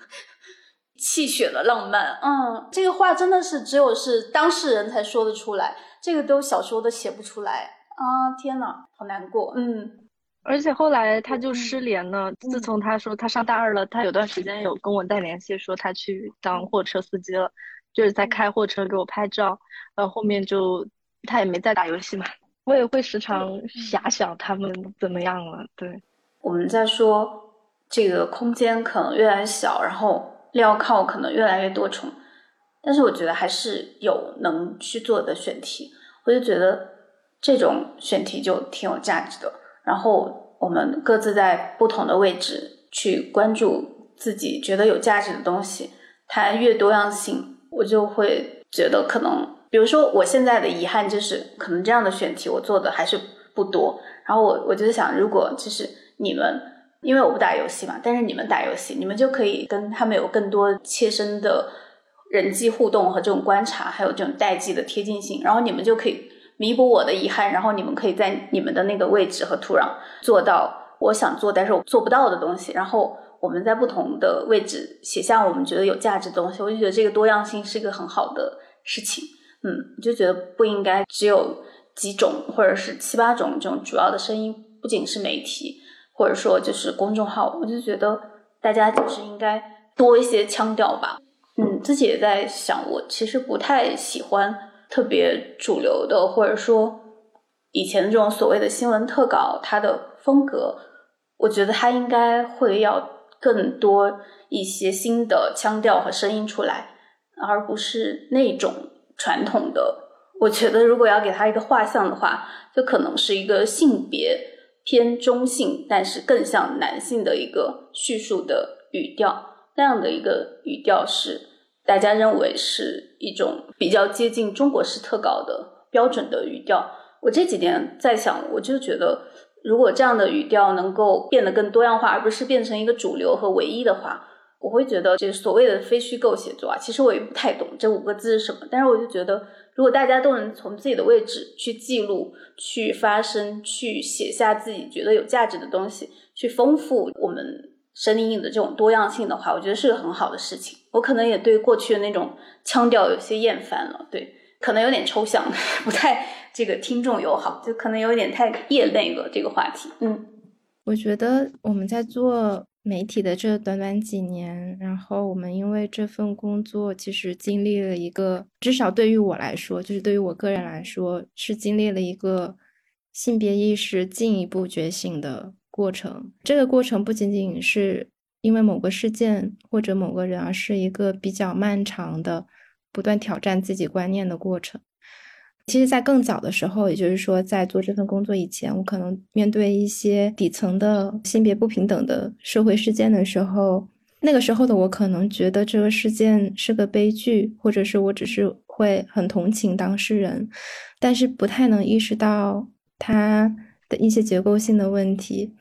气血的浪漫。嗯，这个话真的是只有是当事人才说得出来，这个都小说都写不出来啊！天呐，好难过。嗯。而且后来他就失联了。自从他说他上大二了，他有段时间有跟我带联系，说他去当货车司机了，就是在开货车给我拍照。然后后面就他也没再打游戏嘛。我也会时常遐想他们怎么样了。对，我们在说这个空间可能越来越小，然后镣铐可能越来越多重，但是我觉得还是有能去做的选题。我就觉得这种选题就挺有价值的。然后我们各自在不同的位置去关注自己觉得有价值的东西，它越多样性，我就会觉得可能，比如说我现在的遗憾就是，可能这样的选题我做的还是不多。然后我我就想，如果就是你们，因为我不打游戏嘛，但是你们打游戏，你们就可以跟他们有更多切身的人际互动和这种观察，还有这种代际的贴近性，然后你们就可以。弥补我的遗憾，然后你们可以在你们的那个位置和土壤做到我想做但是我做不到的东西。然后我们在不同的位置写下我们觉得有价值的东西。我就觉得这个多样性是一个很好的事情。嗯，就觉得不应该只有几种或者是七八种这种主要的声音，不仅是媒体或者说就是公众号，我就觉得大家就是应该多一些腔调吧。嗯，自己也在想，我其实不太喜欢。特别主流的，或者说以前这种所谓的新闻特稿，它的风格，我觉得它应该会要更多一些新的腔调和声音出来，而不是那种传统的。我觉得如果要给它一个画像的话，就可能是一个性别偏中性，但是更像男性的一个叙述的语调，那样的一个语调是。大家认为是一种比较接近中国式特稿的标准的语调。我这几年在想，我就觉得，如果这样的语调能够变得更多样化，而不是变成一个主流和唯一的话，我会觉得，这所谓的非虚构写作啊，其实我也不太懂这五个字是什么。但是我就觉得，如果大家都能从自己的位置去记录、去发声、去写下自己觉得有价值的东西，去丰富我们。声音的这种多样性的话，我觉得是个很好的事情。我可能也对过去的那种腔调有些厌烦了，对，可能有点抽象，不太这个听众友好，就可能有点太业内了这个话题。嗯，我觉得我们在做媒体的这短短几年，然后我们因为这份工作，其实经历了一个，至少对于我来说，就是对于我个人来说，是经历了一个性别意识进一步觉醒的。过程，这个过程不仅仅是因为某个事件或者某个人，而是一个比较漫长的、不断挑战自己观念的过程。其实，在更早的时候，也就是说，在做这份工作以前，我可能面对一些底层的性别不平等的社会事件的时候，那个时候的我可能觉得这个事件是个悲剧，或者是我只是会很同情当事人，但是不太能意识到他。的一些结构性的问题，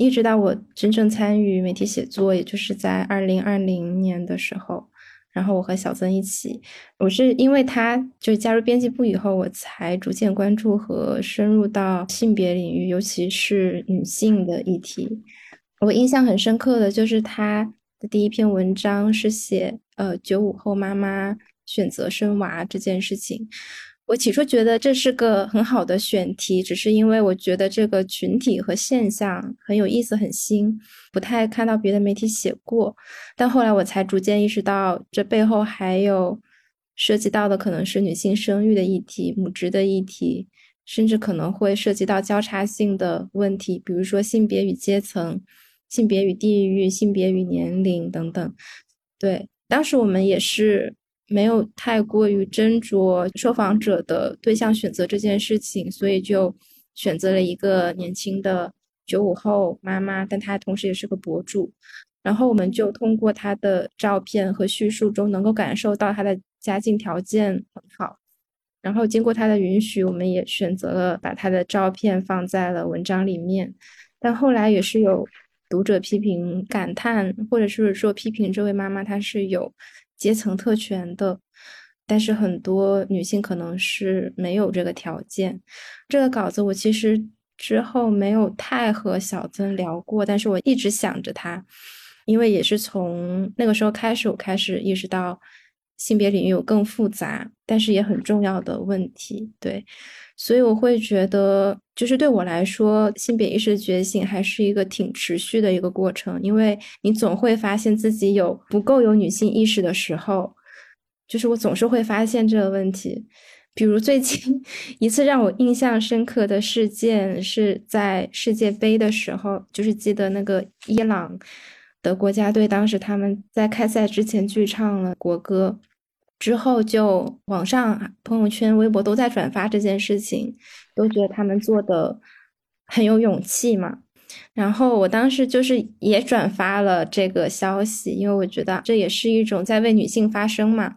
一直到我真正参与媒体写作，也就是在二零二零年的时候，然后我和小曾一起，我是因为他就加入编辑部以后，我才逐渐关注和深入到性别领域，尤其是女性的议题。我印象很深刻的就是他的第一篇文章是写呃九五后妈妈选择生娃这件事情。我起初觉得这是个很好的选题，只是因为我觉得这个群体和现象很有意思、很新，不太看到别的媒体写过。但后来我才逐渐意识到，这背后还有涉及到的可能是女性生育的议题、母职的议题，甚至可能会涉及到交叉性的问题，比如说性别与阶层、性别与地域、性别与年龄等等。对，当时我们也是。没有太过于斟酌受访者的对象选择这件事情，所以就选择了一个年轻的九五后妈妈，但她同时也是个博主。然后我们就通过她的照片和叙述中，能够感受到她的家境条件很好。然后经过她的允许，我们也选择了把她的照片放在了文章里面。但后来也是有读者批评、感叹，或者是说批评这位妈妈，她是有。阶层特权的，但是很多女性可能是没有这个条件。这个稿子我其实之后没有太和小曾聊过，但是我一直想着他，因为也是从那个时候开始，我开始意识到性别领域有更复杂，但是也很重要的问题。对，所以我会觉得，就是对我来说，性别意识觉醒还是一个挺持续的一个过程，因为你总会发现自己有不够有女性意识的时候，就是我总是会发现这个问题。比如最近 一次让我印象深刻的事件是在世界杯的时候，就是记得那个伊朗的国家队，当时他们在开赛之前去唱了国歌。之后就网上朋友圈、微博都在转发这件事情，都觉得他们做的很有勇气嘛。然后我当时就是也转发了这个消息，因为我觉得这也是一种在为女性发声嘛。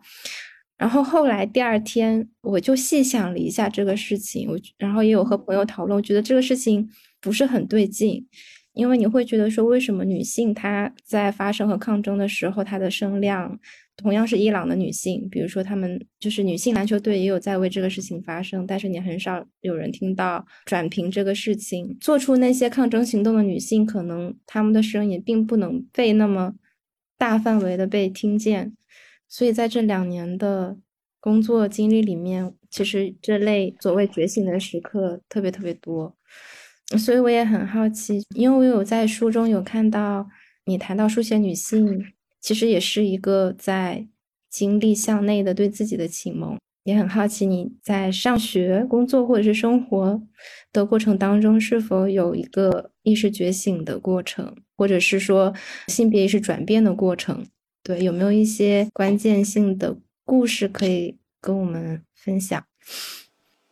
然后后来第二天我就细想了一下这个事情，我然后也有和朋友讨论，我觉得这个事情不是很对劲，因为你会觉得说，为什么女性她在发声和抗争的时候，她的声量？同样是伊朗的女性，比如说她们就是女性篮球队也有在为这个事情发声，但是你很少有人听到转评这个事情，做出那些抗争行动的女性，可能她们的声音并不能被那么大范围的被听见。所以在这两年的工作经历里面，其实这类所谓觉醒的时刻特别特别多。所以我也很好奇，因为我有在书中有看到你谈到书写女性。其实也是一个在经历向内的对自己的启蒙，也很好奇你在上学、工作或者是生活的过程当中，是否有一个意识觉醒的过程，或者是说性别意识转变的过程？对，有没有一些关键性的故事可以跟我们分享？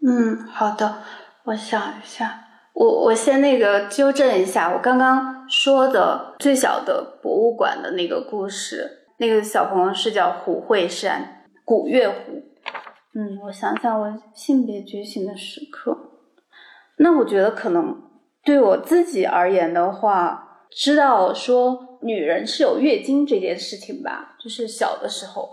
嗯，好的，我想一下。我我先那个纠正一下，我刚刚说的最小的博物馆的那个故事，那个小朋友是叫胡慧山，古月胡。嗯，我想想，我性别觉醒的时刻，那我觉得可能对我自己而言的话，知道说女人是有月经这件事情吧，就是小的时候，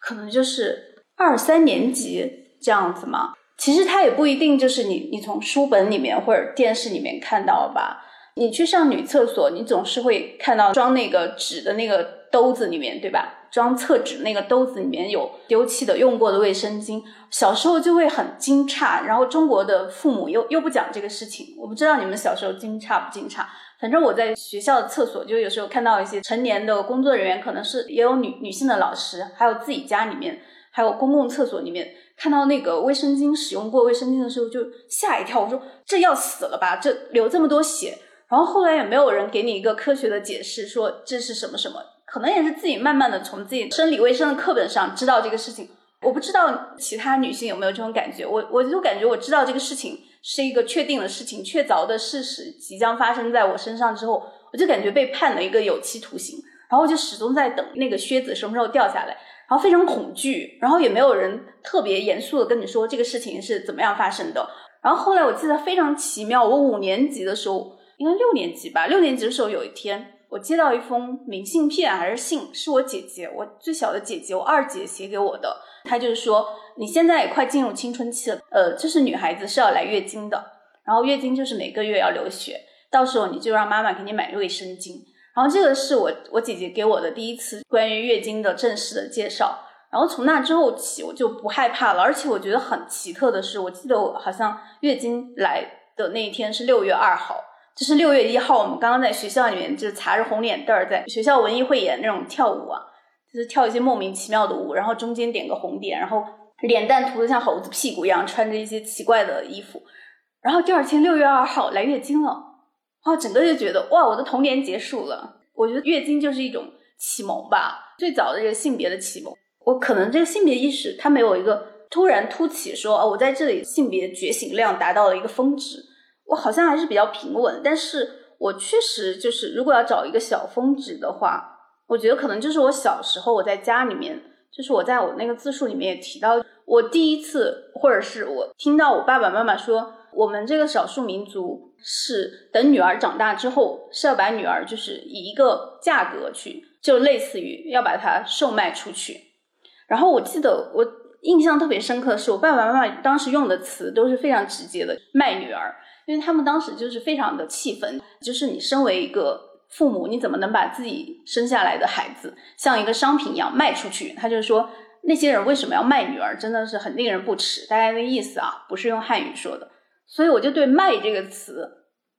可能就是二三年级这样子嘛。其实它也不一定就是你，你从书本里面或者电视里面看到吧。你去上女厕所，你总是会看到装那个纸的那个兜子里面，对吧？装厕纸那个兜子里面有丢弃的、用过的卫生巾。小时候就会很惊诧，然后中国的父母又又不讲这个事情。我不知道你们小时候惊诧不惊诧？反正我在学校的厕所就有时候看到一些成年的工作人员，可能是也有女女性的老师，还有自己家里面，还有公共厕所里面。看到那个卫生巾使用过卫生巾的时候，就吓一跳。我说这要死了吧？这流这么多血。然后后来也没有人给你一个科学的解释，说这是什么什么。可能也是自己慢慢的从自己生理卫生的课本上知道这个事情。我不知道其他女性有没有这种感觉。我我就感觉我知道这个事情是一个确定的事情，确凿的事实即将发生在我身上之后，我就感觉被判了一个有期徒刑。然后我就始终在等那个靴子什么时候掉下来。然后非常恐惧，然后也没有人特别严肃的跟你说这个事情是怎么样发生的。然后后来我记得非常奇妙，我五年级的时候，应该六年级吧，六年级的时候有一天，我接到一封明信片还是信，是我姐姐，我最小的姐姐，我二姐写给我的。她就是说，你现在也快进入青春期了，呃，这是女孩子是要来月经的，然后月经就是每个月要流血，到时候你就让妈妈给你买卫生巾。然后这个是我我姐姐给我的第一次关于月经的正式的介绍。然后从那之后起，我就不害怕了。而且我觉得很奇特的是，我记得我好像月经来的那一天是六月二号，就是六月一号，我们刚刚在学校里面就是擦着红脸蛋儿，在学校文艺汇演那种跳舞啊，就是跳一些莫名其妙的舞，然后中间点个红点，然后脸蛋涂的像猴子屁股一样，穿着一些奇怪的衣服。然后第二天六月二号来月经了，然后整个就觉得哇，我的童年结束了。我觉得月经就是一种启蒙吧，最早的这个性别的启蒙。我可能这个性别意识，它没有一个突然突起，说哦，我在这里性别觉醒量达到了一个峰值。我好像还是比较平稳，但是我确实就是，如果要找一个小峰值的话，我觉得可能就是我小时候我在家里面，就是我在我那个自述里面也提到，我第一次或者是我听到我爸爸妈妈说，我们这个少数民族是等女儿长大之后是要把女儿就是以一个价格去，就类似于要把它售卖出去。然后我记得我印象特别深刻的是，我爸爸妈妈当时用的词都是非常直接的“卖女儿”，因为他们当时就是非常的气愤，就是你身为一个父母，你怎么能把自己生下来的孩子像一个商品一样卖出去？他就说那些人为什么要卖女儿，真的是很令人不齿。大概那意思啊，不是用汉语说的，所以我就对“卖”这个词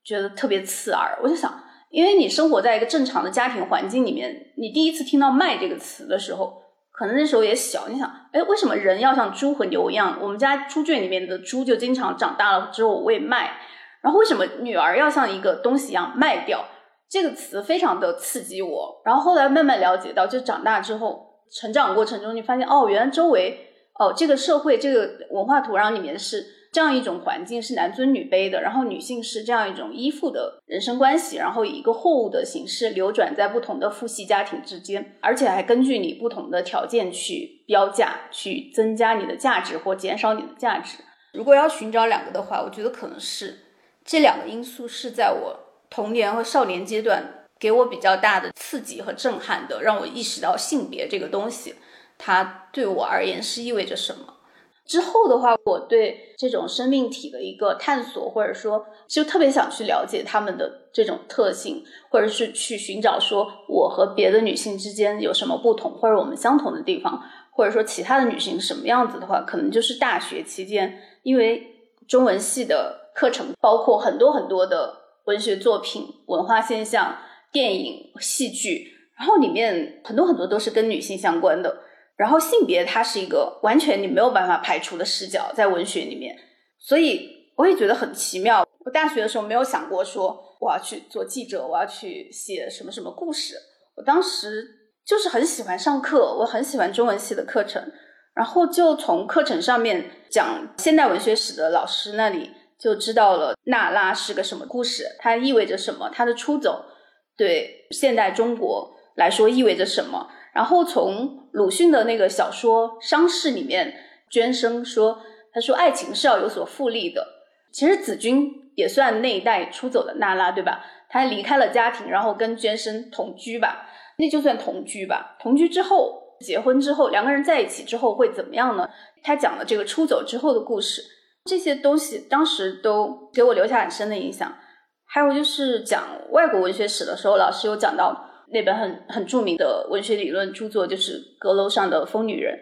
觉得特别刺耳。我就想，因为你生活在一个正常的家庭环境里面，你第一次听到“卖”这个词的时候。可能那时候也小，你想，哎，为什么人要像猪和牛一样？我们家猪圈里面的猪就经常长大了之后喂卖，然后为什么女儿要像一个东西一样卖掉？这个词非常的刺激我。然后后来慢慢了解到，就长大之后成长过程中，你发现哦，原来周围哦这个社会这个文化土壤里面是。这样一种环境是男尊女卑的，然后女性是这样一种依附的人生关系，然后以一个货物的形式流转在不同的父系家庭之间，而且还根据你不同的条件去标价，去增加你的价值或减少你的价值。如果要寻找两个的话，我觉得可能是这两个因素是在我童年和少年阶段给我比较大的刺激和震撼的，让我意识到性别这个东西，它对我而言是意味着什么。之后的话，我对这种生命体的一个探索，或者说就特别想去了解他们的这种特性，或者是去寻找说我和别的女性之间有什么不同，或者我们相同的地方，或者说其他的女性什么样子的话，可能就是大学期间，因为中文系的课程包括很多很多的文学作品、文化现象、电影、戏剧，然后里面很多很多都是跟女性相关的。然后性别它是一个完全你没有办法排除的视角，在文学里面，所以我也觉得很奇妙。我大学的时候没有想过说我要去做记者，我要去写什么什么故事。我当时就是很喜欢上课，我很喜欢中文系的课程，然后就从课程上面讲现代文学史的老师那里就知道了娜拉是个什么故事，它意味着什么，它的出走对现代中国来说意味着什么。然后从鲁迅的那个小说《伤逝》里面，涓生说：“他说爱情是要有所复利的。其实子君也算那一代出走的娜拉，对吧？他离开了家庭，然后跟涓生同居吧，那就算同居吧。同居之后，结婚之后，两个人在一起之后会怎么样呢？他讲了这个出走之后的故事，这些东西当时都给我留下很深的印象。还有就是讲外国文学史的时候，老师有讲到。”那本很很著名的文学理论著作就是《阁楼上的疯女人》，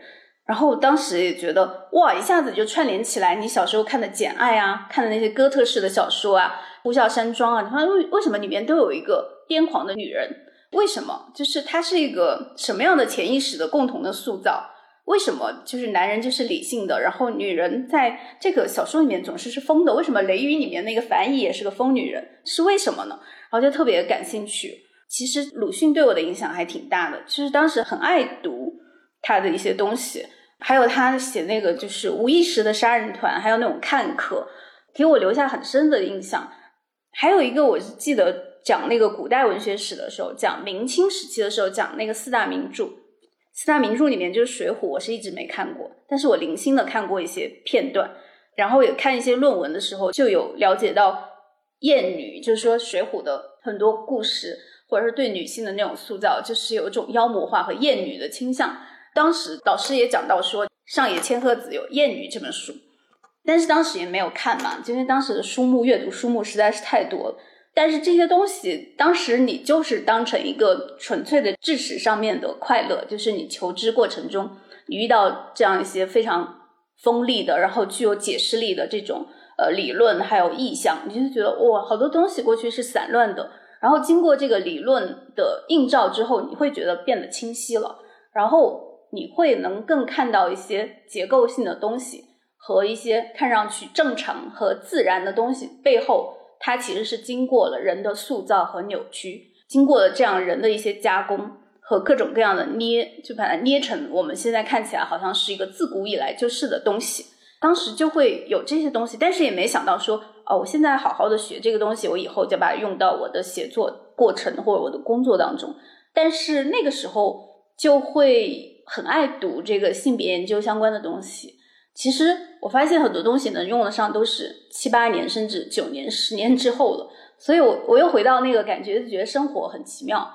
然后当时也觉得哇，一下子就串联起来。你小时候看的《简爱》啊，看的那些哥特式的小说啊，《呼啸山庄》啊，你看为为什么里面都有一个癫狂的女人？为什么？就是它是一个什么样的潜意识的共同的塑造？为什么就是男人就是理性的，然后女人在这个小说里面总是是疯的？为什么《雷雨》里面那个樊姨也是个疯女人？是为什么呢？然后就特别感兴趣。其实鲁迅对我的影响还挺大的，其实当时很爱读他的一些东西，还有他写那个就是无意识的杀人团，还有那种看客，给我留下很深的印象。还有一个，我是记得讲那个古代文学史的时候，讲明清时期的时候，讲那个四大名著，四大名著里面就是《水浒》，我是一直没看过，但是我零星的看过一些片段，然后也看一些论文的时候，就有了解到艳女，就是说《水浒》的很多故事。或者是对女性的那种塑造，就是有一种妖魔化和厌女的倾向。当时导师也讲到说，上野千鹤子有《厌女》这本书，但是当时也没有看嘛，因为当时的书目阅读书目实在是太多了。但是这些东西，当时你就是当成一个纯粹的知识上面的快乐，就是你求知过程中，你遇到这样一些非常锋利的，然后具有解释力的这种呃理论还有意象，你就觉得哇，好多东西过去是散乱的。然后经过这个理论的映照之后，你会觉得变得清晰了，然后你会能更看到一些结构性的东西和一些看上去正常和自然的东西背后，它其实是经过了人的塑造和扭曲，经过了这样人的一些加工和各种各样的捏，就把它捏成我们现在看起来好像是一个自古以来就是的东西。当时就会有这些东西，但是也没想到说，哦，我现在好好的学这个东西，我以后就把它用到我的写作过程或者我的工作当中。但是那个时候就会很爱读这个性别研究相关的东西。其实我发现很多东西能用得上，都是七八年甚至九年、十年之后了。所以，我我又回到那个感觉，觉得生活很奇妙。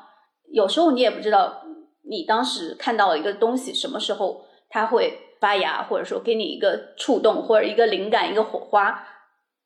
有时候你也不知道，你当时看到了一个东西，什么时候它会。发芽，或者说给你一个触动，或者一个灵感，一个火花，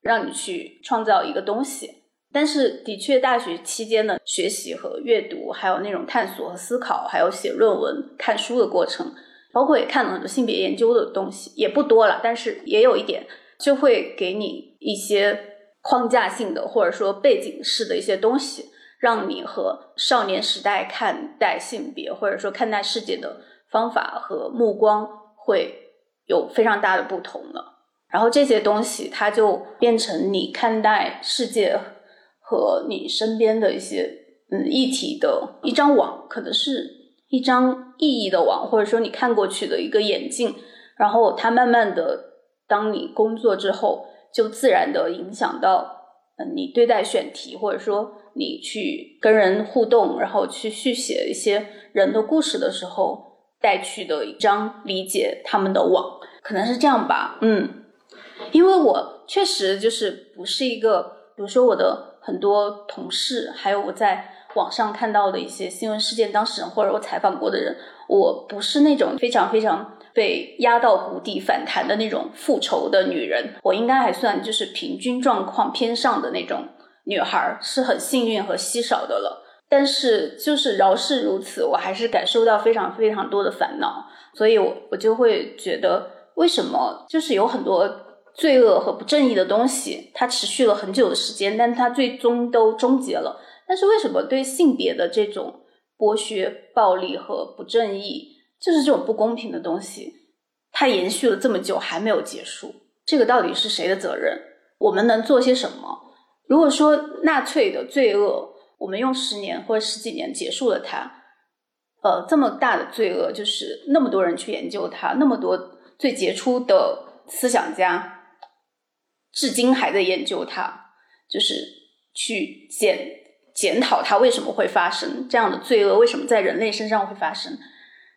让你去创造一个东西。但是，的确，大学期间的学习和阅读，还有那种探索和思考，还有写论文、看书的过程，包括也看了很多性别研究的东西，也不多了，但是也有一点，就会给你一些框架性的，或者说背景式的一些东西，让你和少年时代看待性别，或者说看待世界的方法和目光。会有非常大的不同了，然后这些东西它就变成你看待世界和你身边的一些嗯议题的一张网，可能是一张意义的网，或者说你看过去的一个眼镜，然后它慢慢的，当你工作之后，就自然的影响到嗯你对待选题，或者说你去跟人互动，然后去续写一些人的故事的时候。带去的一张理解他们的网，可能是这样吧。嗯，因为我确实就是不是一个，比如说我的很多同事，还有我在网上看到的一些新闻事件当事人，或者我采访过的人，我不是那种非常非常被压到谷底反弹的那种复仇的女人，我应该还算就是平均状况偏上的那种女孩，是很幸运和稀少的了。但是就是饶是如此，我还是感受到非常非常多的烦恼，所以我我就会觉得，为什么就是有很多罪恶和不正义的东西，它持续了很久的时间，但它最终都终结了。但是为什么对性别的这种剥削、暴力和不正义，就是这种不公平的东西，它延续了这么久还没有结束？这个到底是谁的责任？我们能做些什么？如果说纳粹的罪恶，我们用十年或者十几年结束了它，呃，这么大的罪恶，就是那么多人去研究它，那么多最杰出的思想家，至今还在研究它，就是去检检讨它为什么会发生这样的罪恶，为什么在人类身上会发生，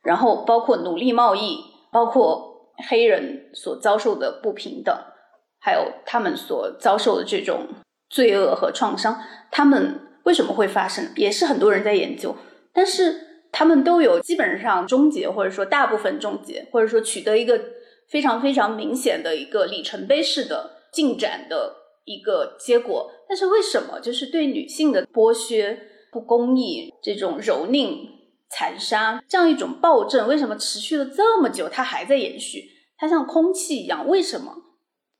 然后包括奴隶贸易，包括黑人所遭受的不平等，还有他们所遭受的这种罪恶和创伤，他们。为什么会发生？也是很多人在研究，但是他们都有基本上终结，或者说大部分终结，或者说取得一个非常非常明显的一个里程碑式的进展的一个结果。但是为什么就是对女性的剥削、不公义、这种蹂躏、残杀这样一种暴政，为什么持续了这么久，它还在延续？它像空气一样，为什么？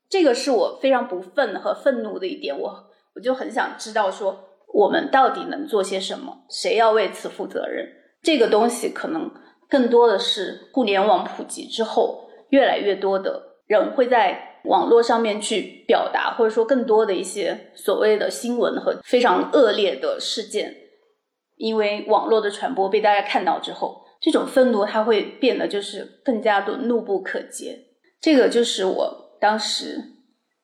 这个是我非常不忿和愤怒的一点。我我就很想知道说。我们到底能做些什么？谁要为此负责任？这个东西可能更多的是互联网普及之后，越来越多的人会在网络上面去表达，或者说更多的一些所谓的新闻和非常恶劣的事件，因为网络的传播被大家看到之后，这种愤怒它会变得就是更加的怒不可遏。这个就是我当时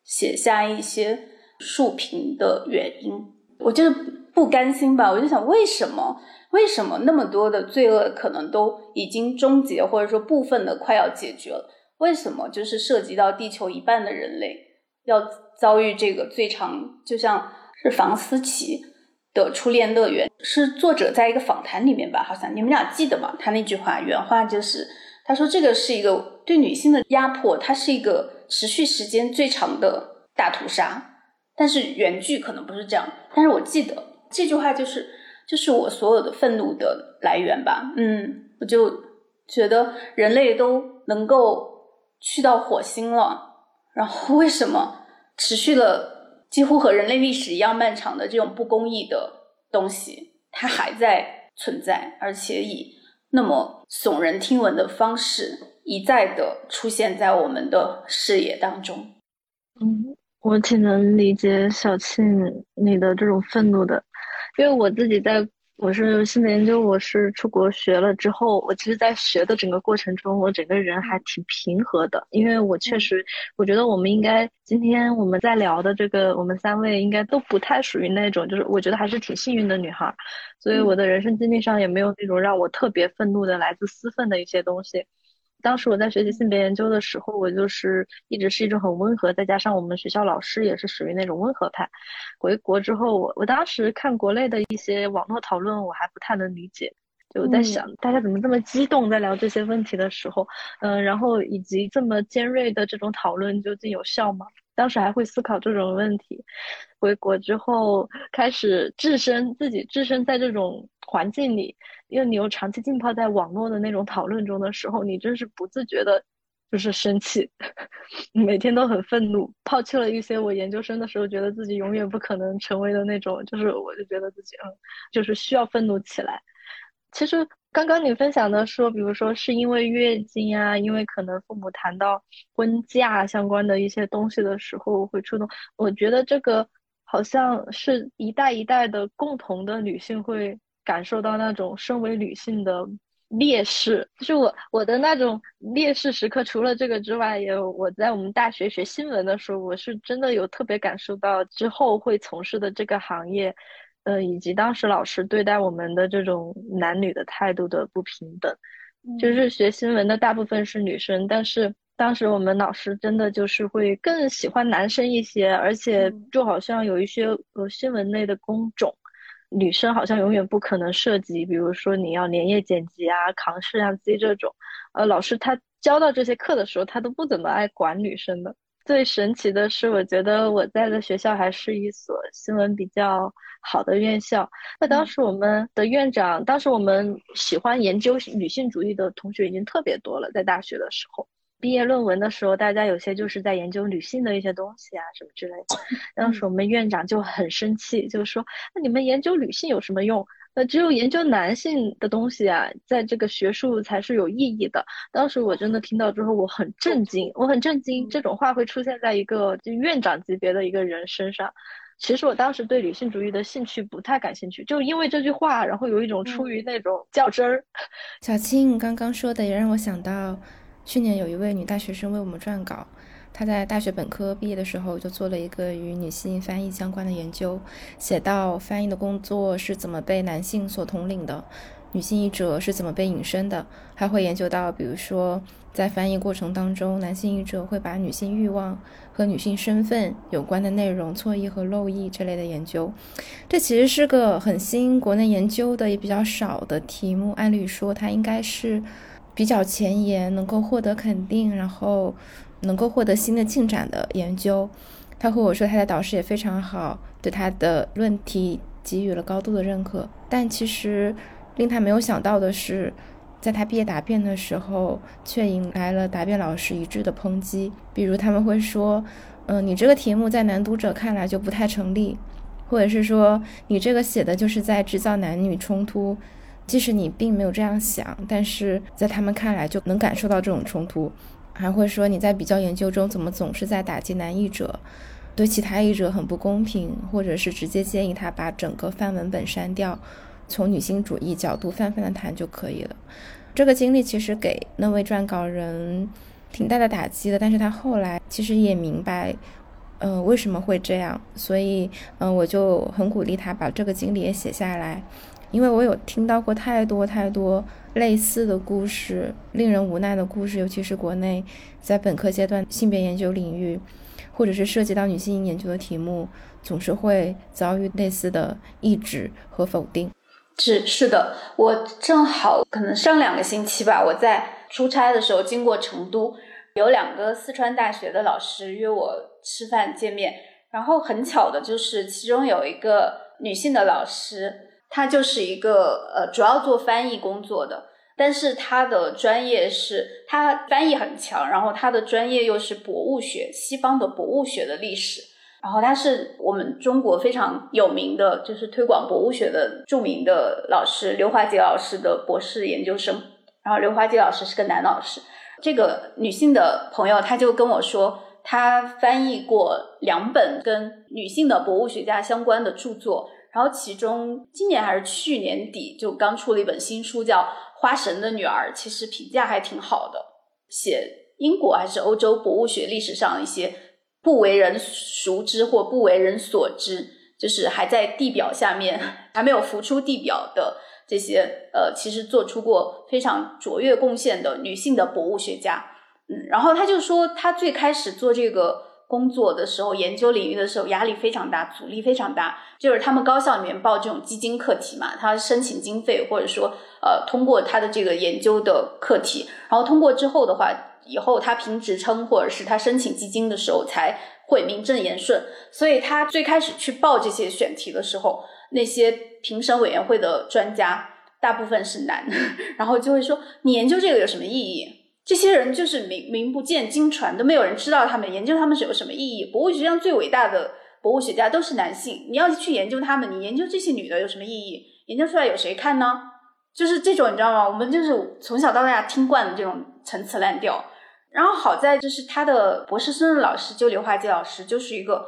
写下一些竖屏的原因。我就是不甘心吧，我就想，为什么？为什么那么多的罪恶可能都已经终结，或者说部分的快要解决了？为什么就是涉及到地球一半的人类要遭遇这个最长，就像是房思琪的初恋乐园》，是作者在一个访谈里面吧？好像你们俩记得吗？他那句话原话就是，他说这个是一个对女性的压迫，它是一个持续时间最长的大屠杀。但是原句可能不是这样，但是我记得这句话就是就是我所有的愤怒的来源吧。嗯，我就觉得人类都能够去到火星了，然后为什么持续了几乎和人类历史一样漫长的这种不公义的东西，它还在存在，而且以那么耸人听闻的方式一再的出现在我们的视野当中。嗯。我挺能理解小庆你的这种愤怒的，因为我自己在我是新的研究，我是出国学了之后，我其实，在学的整个过程中，我整个人还挺平和的，因为我确实，我觉得我们应该今天我们在聊的这个，我们三位应该都不太属于那种，就是我觉得还是挺幸运的女孩，所以我的人生经历上也没有那种让我特别愤怒的来自私愤的一些东西。当时我在学习性别研究的时候，我就是一直是一种很温和，再加上我们学校老师也是属于那种温和派。回国之后，我我当时看国内的一些网络讨论，我还不太能理解，就在想大家怎么这么激动，在聊这些问题的时候，嗯，然后以及这么尖锐的这种讨论究竟有效吗？当时还会思考这种问题。回国之后，开始置身自己置身在这种环境里。因为你又长期浸泡在网络的那种讨论中的时候，你真是不自觉的，就是生气，每天都很愤怒，抛弃了一些我研究生的时候觉得自己永远不可能成为的那种，就是我就觉得自己嗯，就是需要愤怒起来。其实刚刚你分享的说，比如说是因为月经啊，因为可能父母谈到婚嫁相关的一些东西的时候会触动，我觉得这个好像是一代一代的共同的女性会。感受到那种身为女性的劣势，就是我我的那种劣势时刻。除了这个之外，也有我在我们大学学新闻的时候，我是真的有特别感受到之后会从事的这个行业，呃，以及当时老师对待我们的这种男女的态度的不平等。就是学新闻的大部分是女生，但是当时我们老师真的就是会更喜欢男生一些，而且就好像有一些呃新闻类的工种。女生好像永远不可能涉及，比如说你要连夜剪辑啊、扛摄像机这种。呃，老师他教到这些课的时候，他都不怎么爱管女生的。最神奇的是，我觉得我在的学校还是一所新闻比较好的院校。那当时我们的院长，当时我们喜欢研究女性主义的同学已经特别多了，在大学的时候。毕业论文的时候，大家有些就是在研究女性的一些东西啊，什么之类的。当时我们院长就很生气，就说：“那你们研究女性有什么用？那只有研究男性的东西啊，在这个学术才是有意义的。”当时我真的听到之后，我很震惊，我很震惊，这种话会出现在一个就院长级别的一个人身上。其实我当时对女性主义的兴趣不太感兴趣，就因为这句话，然后有一种出于那种较真儿。小青刚刚说的也让我想到。去年有一位女大学生为我们撰稿，他在大学本科毕业的时候就做了一个与女性翻译相关的研究，写到翻译的工作是怎么被男性所统领的，女性译者是怎么被隐身的，还会研究到，比如说在翻译过程当中，男性译者会把女性欲望和女性身份有关的内容错译和漏译这类的研究。这其实是个很新，国内研究的也比较少的题目，按理说它应该是。比较前沿，能够获得肯定，然后能够获得新的进展的研究。他和我说，他的导师也非常好，对他的论题给予了高度的认可。但其实令他没有想到的是，在他毕业答辩的时候，却迎来了答辩老师一致的抨击。比如他们会说：“嗯，你这个题目在男读者看来就不太成立，或者是说你这个写的就是在制造男女冲突。”即使你并没有这样想，但是在他们看来就能感受到这种冲突，还会说你在比较研究中怎么总是在打击男译者，对其他译者很不公平，或者是直接建议他把整个范文本删掉，从女性主义角度泛泛的谈就可以了。这个经历其实给那位撰稿人挺大的打击的，但是他后来其实也明白，嗯，为什么会这样，所以嗯，我就很鼓励他把这个经历也写下来。因为我有听到过太多太多类似的故事，令人无奈的故事，尤其是国内在本科阶段性别研究领域，或者是涉及到女性研究的题目，总是会遭遇类似的抑制和否定。是是的，我正好可能上两个星期吧，我在出差的时候经过成都，有两个四川大学的老师约我吃饭见面，然后很巧的就是其中有一个女性的老师，他就是一个呃主要做翻译工作的，但是他的专业是他翻译很强，然后他的专业又是博物学，西方的博物学的历史。然后他是我们中国非常有名的，就是推广博物学的著名的老师刘华杰老师的博士研究生。然后刘华杰老师是个男老师。这个女性的朋友，她就跟我说，她翻译过两本跟女性的博物学家相关的著作。然后其中今年还是去年底就刚出了一本新书，叫《花神的女儿》，其实评价还挺好的，写英国还是欧洲博物学历史上一些。不为人熟知或不为人所知，就是还在地表下面 还没有浮出地表的这些呃，其实做出过非常卓越贡献的女性的博物学家。嗯，然后他就说，他最开始做这个工作的时候，研究领域的时候，压力非常大，阻力非常大。就是他们高校里面报这种基金课题嘛，他申请经费或者说呃，通过他的这个研究的课题，然后通过之后的话。以后他评职称或者是他申请基金的时候才会名正言顺，所以他最开始去报这些选题的时候，那些评审委员会的专家大部分是男，然后就会说你研究这个有什么意义？这些人就是名名不见经传，都没有人知道他们研究他们是有什么意义。博物学上最伟大的博物学家都是男性，你要去研究他们，你研究这些女的有什么意义？研究出来有谁看呢？就是这种你知道吗？我们就是从小到大听惯的这种陈词滥调。然后好在就是他的博士生的老师，就刘华杰老师，就是一个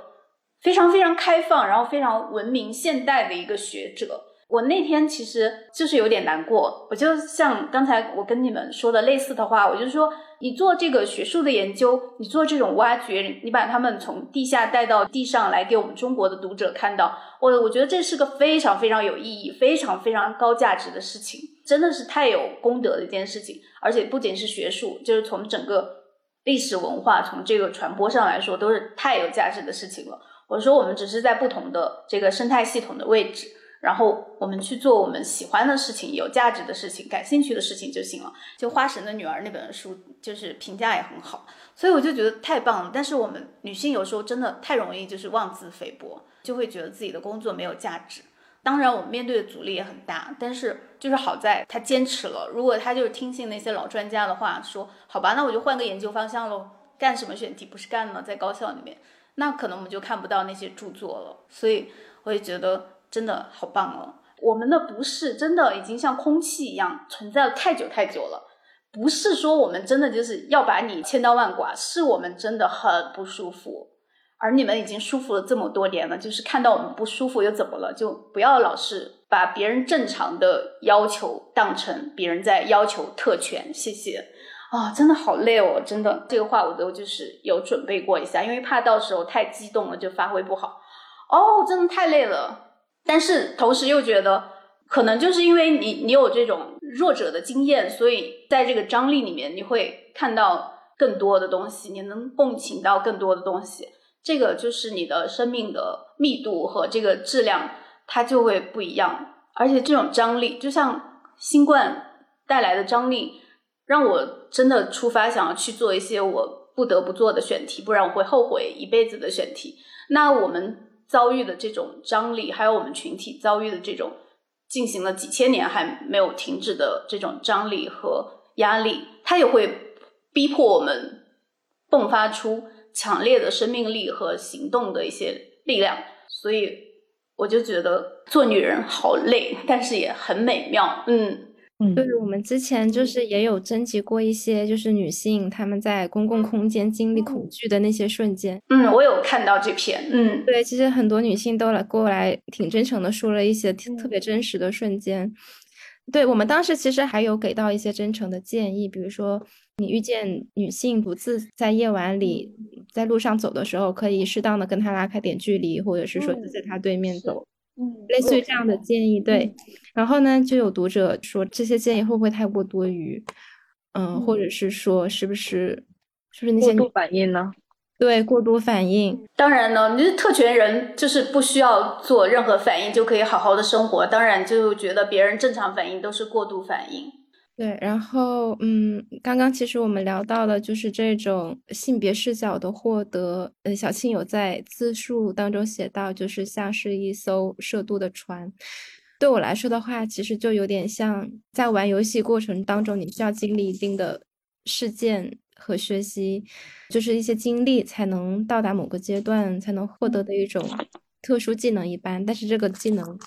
非常非常开放，然后非常文明现代的一个学者。我那天其实就是有点难过，我就像刚才我跟你们说的类似的话，我就说，你做这个学术的研究，你做这种挖掘，你把他们从地下带到地上来给我们中国的读者看到，我我觉得这是个非常非常有意义、非常非常高价值的事情，真的是太有功德的一件事情。而且不仅是学术，就是从整个历史文化、从这个传播上来说，都是太有价值的事情了。我说，我们只是在不同的这个生态系统的位置。然后我们去做我们喜欢的事情、有价值的事情、感兴趣的事情就行了。就《花神的女儿》那本书，就是评价也很好，所以我就觉得太棒了。但是我们女性有时候真的太容易就是妄自菲薄，就会觉得自己的工作没有价值。当然，我们面对的阻力也很大，但是就是好在她坚持了。如果她就是听信那些老专家的话，说好吧，那我就换个研究方向喽，干什么选题不是干了，在高校里面，那可能我们就看不到那些著作了。所以我也觉得。真的好棒哦！我们的不是真的已经像空气一样存在了太久太久了，不是说我们真的就是要把你千刀万剐，是我们真的很不舒服，而你们已经舒服了这么多年了，就是看到我们不舒服又怎么了？就不要老是把别人正常的要求当成别人在要求特权。谢谢啊，真的好累哦，真的这个话我都就是有准备过一下，因为怕到时候太激动了就发挥不好。哦，真的太累了。但是同时又觉得，可能就是因为你你有这种弱者的经验，所以在这个张力里面，你会看到更多的东西，你能共情到更多的东西。这个就是你的生命的密度和这个质量，它就会不一样。而且这种张力，就像新冠带来的张力，让我真的出发想要去做一些我不得不做的选题，不然我会后悔一辈子的选题。那我们。遭遇的这种张力，还有我们群体遭遇的这种进行了几千年还没有停止的这种张力和压力，它也会逼迫我们迸发出强烈的生命力和行动的一些力量。所以，我就觉得做女人好累，但是也很美妙。嗯。对，我们之前就是也有征集过一些，就是女性她们在公共空间经历恐惧的那些瞬间。嗯，我有看到这篇。嗯，对，其实很多女性都来过来，挺真诚的说了一些特别真实的瞬间。对我们当时其实还有给到一些真诚的建议，比如说你遇见女性独自在夜晚里在路上走的时候，可以适当的跟她拉开点距离，或者是说就在她对面走。嗯，类似于这样的建议，对。然后呢，就有读者说这些建议会不会太过多余？嗯，或者是说是不是是不是那些过度反应呢？对，过度反应。当然呢，你是特权人，就是不需要做任何反应就可以好好的生活。当然，就觉得别人正常反应都是过度反应。对，然后嗯，刚刚其实我们聊到了，就是这种性别视角的获得。呃，小庆有在自述当中写到，就是像是一艘涉渡的船。对我来说的话，其实就有点像在玩游戏过程当中，你需要经历一定的事件和学习，就是一些经历才能到达某个阶段，才能获得的一种特殊技能一般。但是这个技能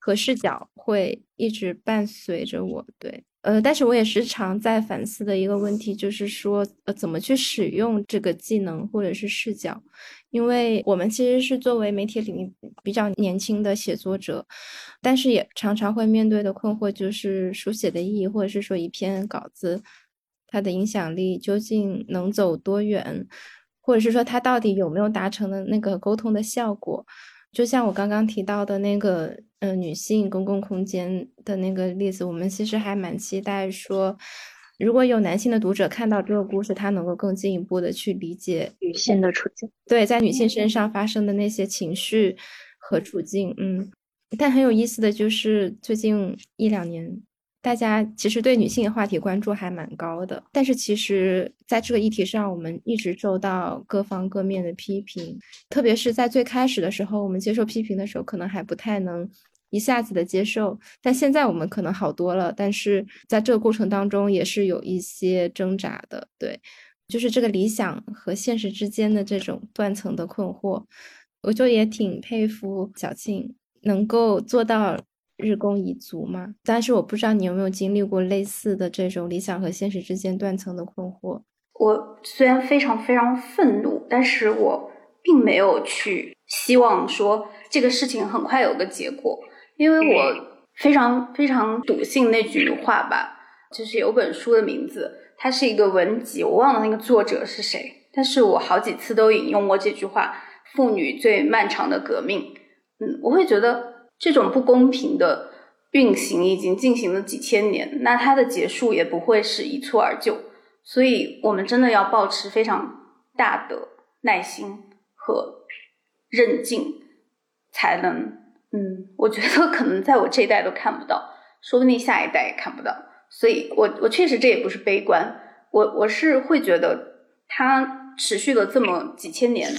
和视角会一直伴随着我，对。呃，但是我也时常在反思的一个问题，就是说，呃，怎么去使用这个技能或者是视角？因为我们其实是作为媒体里面比较年轻的写作者，但是也常常会面对的困惑就是书写的意义，或者是说一篇稿子它的影响力究竟能走多远，或者是说它到底有没有达成的那个沟通的效果？就像我刚刚提到的那个，嗯，女性公共空间的那个例子，我们其实还蛮期待说，如果有男性的读者看到这个故事，他能够更进一步的去理解女性的处境，对，在女性身上发生的那些情绪和处境，嗯，但很有意思的就是最近一两年。大家其实对女性的话题关注还蛮高的，但是其实在这个议题上，我们一直受到各方各面的批评，特别是在最开始的时候，我们接受批评的时候，可能还不太能一下子的接受，但现在我们可能好多了，但是在这个过程当中也是有一些挣扎的，对，就是这个理想和现实之间的这种断层的困惑，我就也挺佩服小庆能够做到。日功一足吗？但是我不知道你有没有经历过类似的这种理想和现实之间断层的困惑。我虽然非常非常愤怒，但是我并没有去希望说这个事情很快有个结果，因为我非常非常笃信那句话吧，就是有本书的名字，它是一个文集，我忘了那个作者是谁，但是我好几次都引用过这句话：“妇女最漫长的革命。”嗯，我会觉得。这种不公平的运行已经进行了几千年，那它的结束也不会是一蹴而就，所以我们真的要保持非常大的耐心和韧劲，才能，嗯，我觉得可能在我这一代都看不到，说不定下一代也看不到，所以我我确实这也不是悲观，我我是会觉得它持续了这么几千年，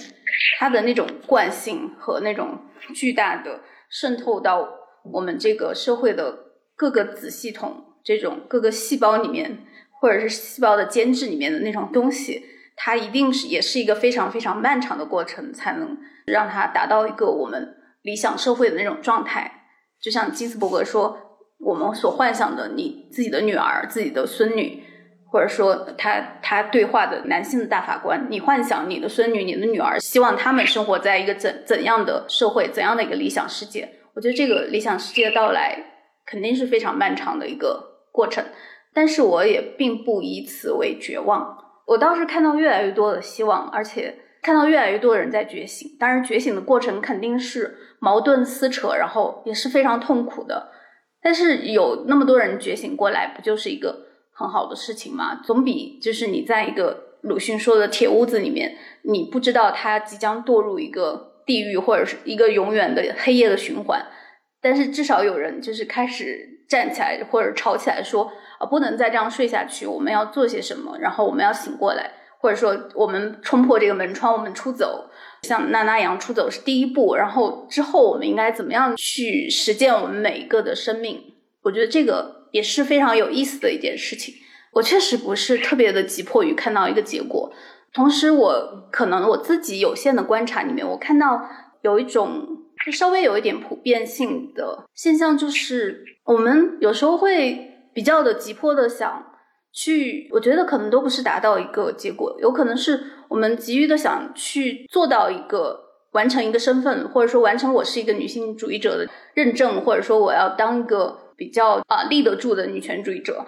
它的那种惯性和那种巨大的。渗透到我们这个社会的各个子系统，这种各个细胞里面，或者是细胞的间质里面的那种东西，它一定是也是一个非常非常漫长的过程，才能让它达到一个我们理想社会的那种状态。就像金斯伯格说，我们所幻想的你自己的女儿、自己的孙女。或者说，他他对话的男性的大法官，你幻想你的孙女、你的女儿，希望他们生活在一个怎怎样的社会、怎样的一个理想世界？我觉得这个理想世界的到来肯定是非常漫长的一个过程，但是我也并不以此为绝望。我倒是看到越来越多的希望，而且看到越来越多的人在觉醒。当然，觉醒的过程肯定是矛盾撕扯，然后也是非常痛苦的。但是有那么多人觉醒过来，不就是一个？很好的事情嘛，总比就是你在一个鲁迅说的铁屋子里面，你不知道他即将堕入一个地狱或者是一个永远的黑夜的循环。但是至少有人就是开始站起来或者吵起来说啊，不能再这样睡下去，我们要做些什么，然后我们要醒过来，或者说我们冲破这个门窗，我们出走，像娜娜一样出走是第一步，然后之后我们应该怎么样去实践我们每一个的生命？我觉得这个。也是非常有意思的一件事情。我确实不是特别的急迫于看到一个结果，同时我可能我自己有限的观察里面，我看到有一种稍微有一点普遍性的现象，就是我们有时候会比较的急迫的想去，我觉得可能都不是达到一个结果，有可能是我们急于的想去做到一个完成一个身份，或者说完成我是一个女性主义者的认证，或者说我要当一个。比较啊立得住的女权主义者，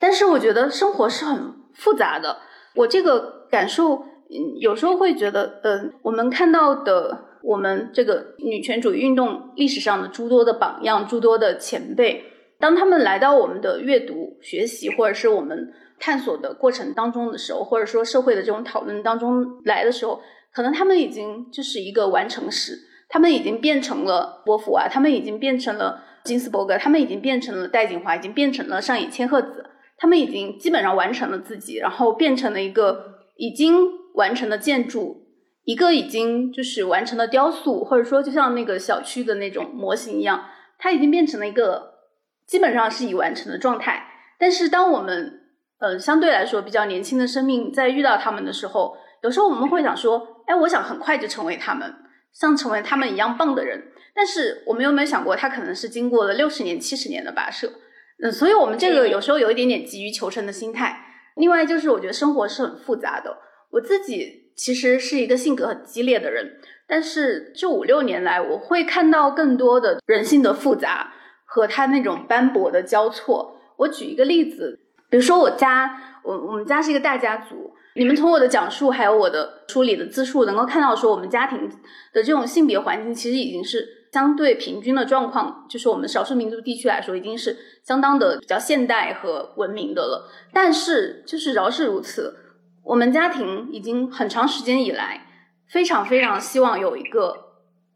但是我觉得生活是很复杂的。我这个感受，嗯，有时候会觉得，嗯，我们看到的我们这个女权主义运动历史上的诸多的榜样、诸多的前辈，当他们来到我们的阅读、学习，或者是我们探索的过程当中的时候，或者说社会的这种讨论当中来的时候，可能他们已经就是一个完成时，他们已经变成了波伏娃，他们已经变成了金斯伯格，他们已经变成了戴锦华，已经变成了上野千鹤子，他们已经基本上完成了自己，然后变成了一个已经完成的建筑，一个已经就是完成的雕塑，或者说就像那个小区的那种模型一样，它已经变成了一个基本上是已完成的状态。但是当我们呃相对来说比较年轻的生命在遇到他们的时候，有时候我们会想说，哎，我想很快就成为他们，像成为他们一样棒的人。但是我们有没有想过，他可能是经过了六十年、七十年的跋涉？嗯，所以我们这个有时候有一点点急于求成的心态。另外就是，我觉得生活是很复杂的。我自己其实是一个性格很激烈的人，但是这五六年来，我会看到更多的人性的复杂和他那种斑驳的交错。我举一个例子，比如说我家，我我们家是一个大家族。你们从我的讲述还有我的书里的自述，能够看到说我们家庭的这种性别环境其实已经是相对平均的状况，就是我们少数民族地区来说，已经是相当的比较现代和文明的了。但是就是饶是如此，我们家庭已经很长时间以来非常非常希望有一个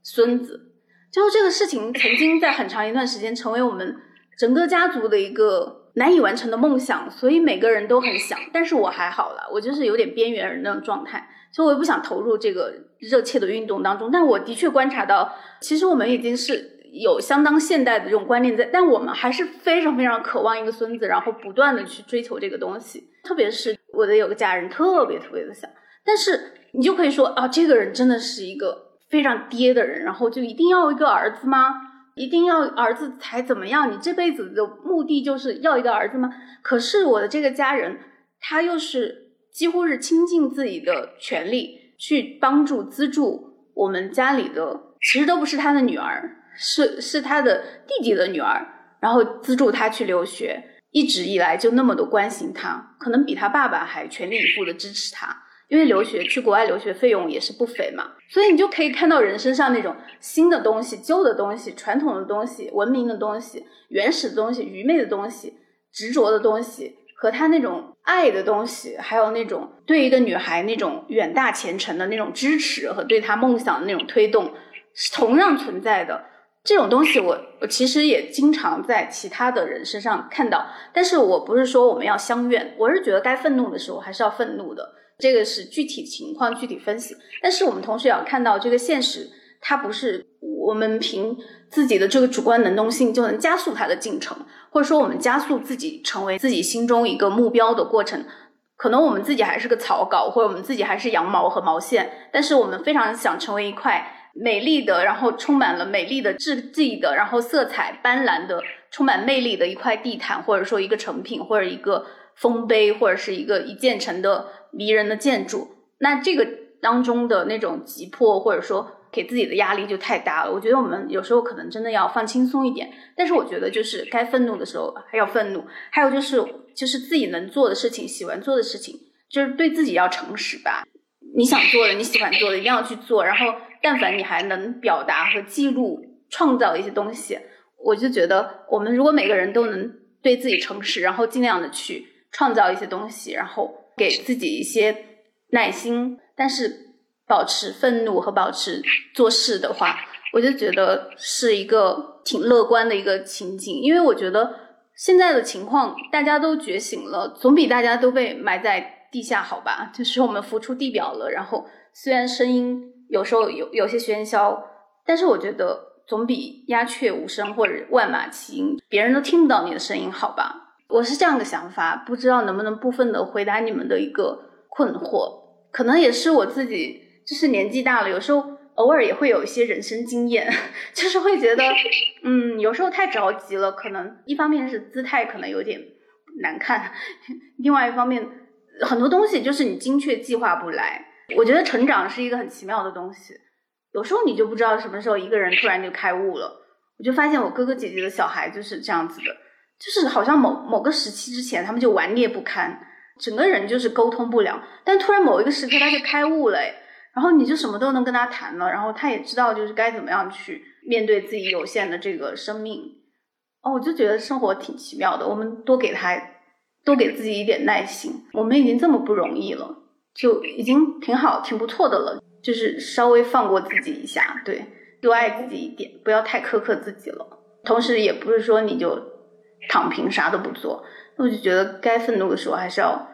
孙子，就是这个事情曾经在很长一段时间成为我们整个家族的一个。难以完成的梦想，所以每个人都很想，但是我还好了，我就是有点边缘人那种状态，所以我也不想投入这个热切的运动当中。但我的确观察到，其实我们已经是有相当现代的这种观念在，但我们还是非常非常渴望一个孙子，然后不断的去追求这个东西。特别是我的有个家人特别特别的想，但是你就可以说啊，这个人真的是一个非常爹的人，然后就一定要一个儿子吗？一定要儿子才怎么样？你这辈子的目的就是要一个儿子吗？可是我的这个家人，他又是几乎是倾尽自己的全力去帮助资助我们家里的，其实都不是他的女儿，是是他的弟弟的女儿，然后资助他去留学，一直以来就那么多关心他，可能比他爸爸还全力以赴的支持他。因为留学去国外留学费用也是不菲嘛，所以你就可以看到人身上那种新的东西、旧的东西、传统的东西、文明的东西、原始的东西、愚昧的东西、执着的东西，和他那种爱的东西，还有那种对一个女孩那种远大前程的那种支持和对她梦想的那种推动，是同样存在的。这种东西，我我其实也经常在其他的人身上看到，但是我不是说我们要相怨，我是觉得该愤怒的时候还是要愤怒的。这个是具体情况具体分析，但是我们同时也要看到这个现实，它不是我们凭自己的这个主观能动性就能加速它的进程，或者说我们加速自己成为自己心中一个目标的过程。可能我们自己还是个草稿，或者我们自己还是羊毛和毛线，但是我们非常想成为一块美丽的，然后充满了美丽的质地的，然后色彩斑斓的，充满魅力的一块地毯，或者说一个成品，或者一个丰碑，或者是一个一建成的。迷人的建筑，那这个当中的那种急迫，或者说给自己的压力就太大了。我觉得我们有时候可能真的要放轻松一点。但是我觉得就是该愤怒的时候还要愤怒，还有就是就是自己能做的事情、喜欢做的事情，就是对自己要诚实吧。你想做的、你喜欢做的，一定要去做。然后，但凡你还能表达和记录、创造一些东西，我就觉得我们如果每个人都能对自己诚实，然后尽量的去创造一些东西，然后。给自己一些耐心，但是保持愤怒和保持做事的话，我就觉得是一个挺乐观的一个情景。因为我觉得现在的情况，大家都觉醒了，总比大家都被埋在地下好吧？就是我们浮出地表了。然后虽然声音有时候有有些喧嚣，但是我觉得总比鸦雀无声或者万马齐喑，别人都听不到你的声音好吧？我是这样的想法，不知道能不能部分的回答你们的一个困惑，可能也是我自己，就是年纪大了，有时候偶尔也会有一些人生经验，就是会觉得，嗯，有时候太着急了，可能一方面是姿态可能有点难看，另外一方面很多东西就是你精确计划不来。我觉得成长是一个很奇妙的东西，有时候你就不知道什么时候一个人突然就开悟了。我就发现我哥哥姐姐的小孩就是这样子的。就是好像某某个时期之前，他们就顽劣不堪，整个人就是沟通不了。但突然某一个时刻，他就开悟了，然后你就什么都能跟他谈了，然后他也知道就是该怎么样去面对自己有限的这个生命。哦，我就觉得生活挺奇妙的。我们多给他多给自己一点耐心。我们已经这么不容易了，就已经挺好、挺不错的了。就是稍微放过自己一下，对，多爱自己一点，不要太苛刻自己了。同时，也不是说你就躺平啥都不做。那我就觉得该愤怒的时候还是要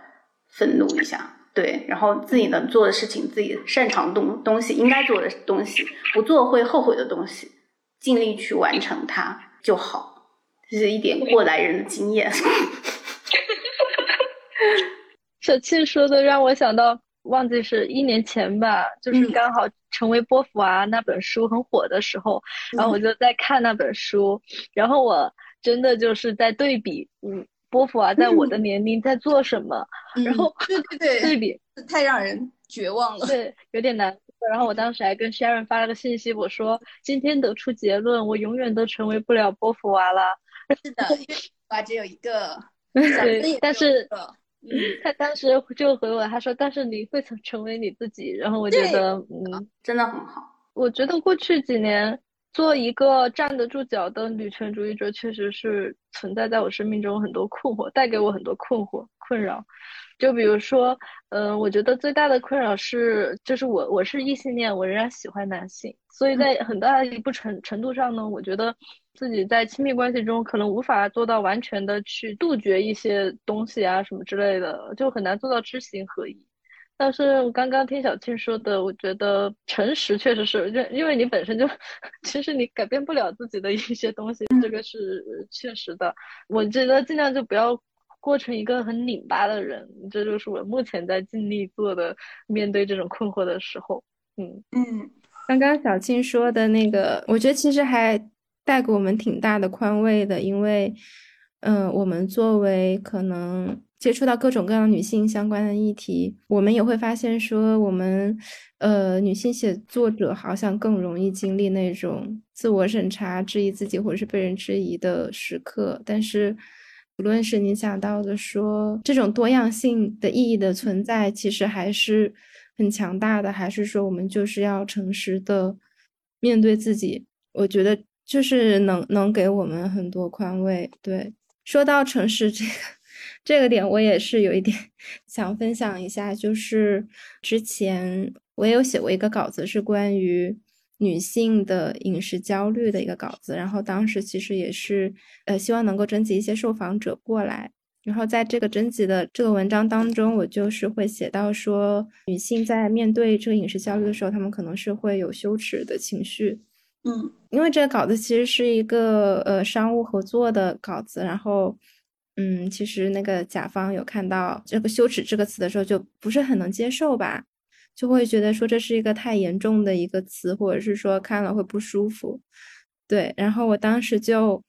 愤怒一下，对。然后自己能做的事情，自己擅长东东西，应该做的东西，不做会后悔的东西，尽力去完成它就好。这是一点过来人的经验。小庆说的让我想到，忘记是一年前吧，就是刚好成为波伏娃那本书很火的时候，然后我就在看那本书，然后我真的就是在对比，嗯，波伏娃在我的年龄在做什么，然后对对对，对比太让人绝望了，对，有点难。然后我当时还跟 Sharon 发了个信息，我说今天得出结论，我永远都成为不了波伏娃了。是的，娃只有一个，对，但是，嗯，他当时就回我，他说，但是你会成成为你自己。然后我觉得，嗯，真的很好。我觉得过去几年做一个站得住脚的女权主义者，确实是存在在我生命中很多困惑，带给我很多困惑困扰。就比如说，嗯，我觉得最大的困扰是，就是我我是异性恋，我仍然喜欢男性，所以在很大的一部程程度上呢，我觉得自己在亲密关系中可能无法做到完全的去杜绝一些东西啊什么之类的，就很难做到知行合一。但是我刚刚听小庆说的，我觉得诚实确实是，就因为你本身就 其实你改变不了自己的一些东西，这个是确实的。我觉得尽量就不要。过成一个很拧巴的人，这就是我目前在尽力做的。面对这种困惑的时候，嗯嗯，刚刚小庆说的那个，我觉得其实还带给我们挺大的宽慰的，因为，嗯，我们作为可能接触到各种各样女性相关的议题，我们也会发现说，我们呃，女性写作者好像更容易经历那种自我审查、质疑自己或者是被人质疑的时刻，但是。无论是你想到的说这种多样性的意义的存在，其实还是很强大的，还是说我们就是要诚实的面对自己？我觉得就是能能给我们很多宽慰。对，说到诚实这个这个点，我也是有一点 想分享一下，就是之前我也有写过一个稿子，是关于。女性的饮食焦虑的一个稿子，然后当时其实也是，呃，希望能够征集一些受访者过来，然后在这个征集的这个文章当中，我就是会写到说，女性在面对这个饮食焦虑的时候，她们可能是会有羞耻的情绪，嗯，因为这个稿子其实是一个呃商务合作的稿子，然后，嗯，其实那个甲方有看到这个羞耻这个词的时候，就不是很能接受吧。就会觉得说这是一个太严重的一个词，或者是说看了会不舒服，对。然后我当时就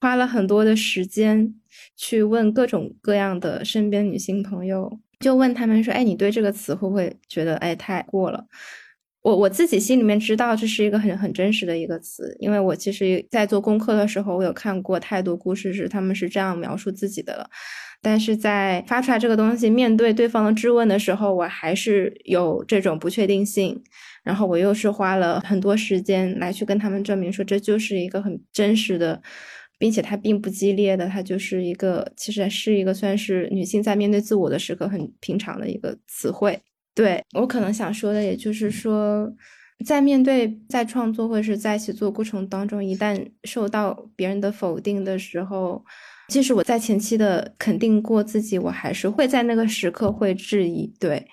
花了很多的时间去问各种各样的身边女性朋友，就问他们说：“哎，你对这个词会不会觉得哎太过了？”我我自己心里面知道这是一个很很真实的一个词，因为我其实在做功课的时候，我有看过太多故事是他们是这样描述自己的了。但是在发出来这个东西，面对对方的质问的时候，我还是有这种不确定性。然后我又是花了很多时间来去跟他们证明说，这就是一个很真实的，并且它并不激烈的，它就是一个其实是一个算是女性在面对自我的时刻很平常的一个词汇。对我可能想说的，也就是说，在面对在创作或者是在写作过程当中，一旦受到别人的否定的时候。即使我在前期的肯定过自己，我还是会在那个时刻会质疑。对，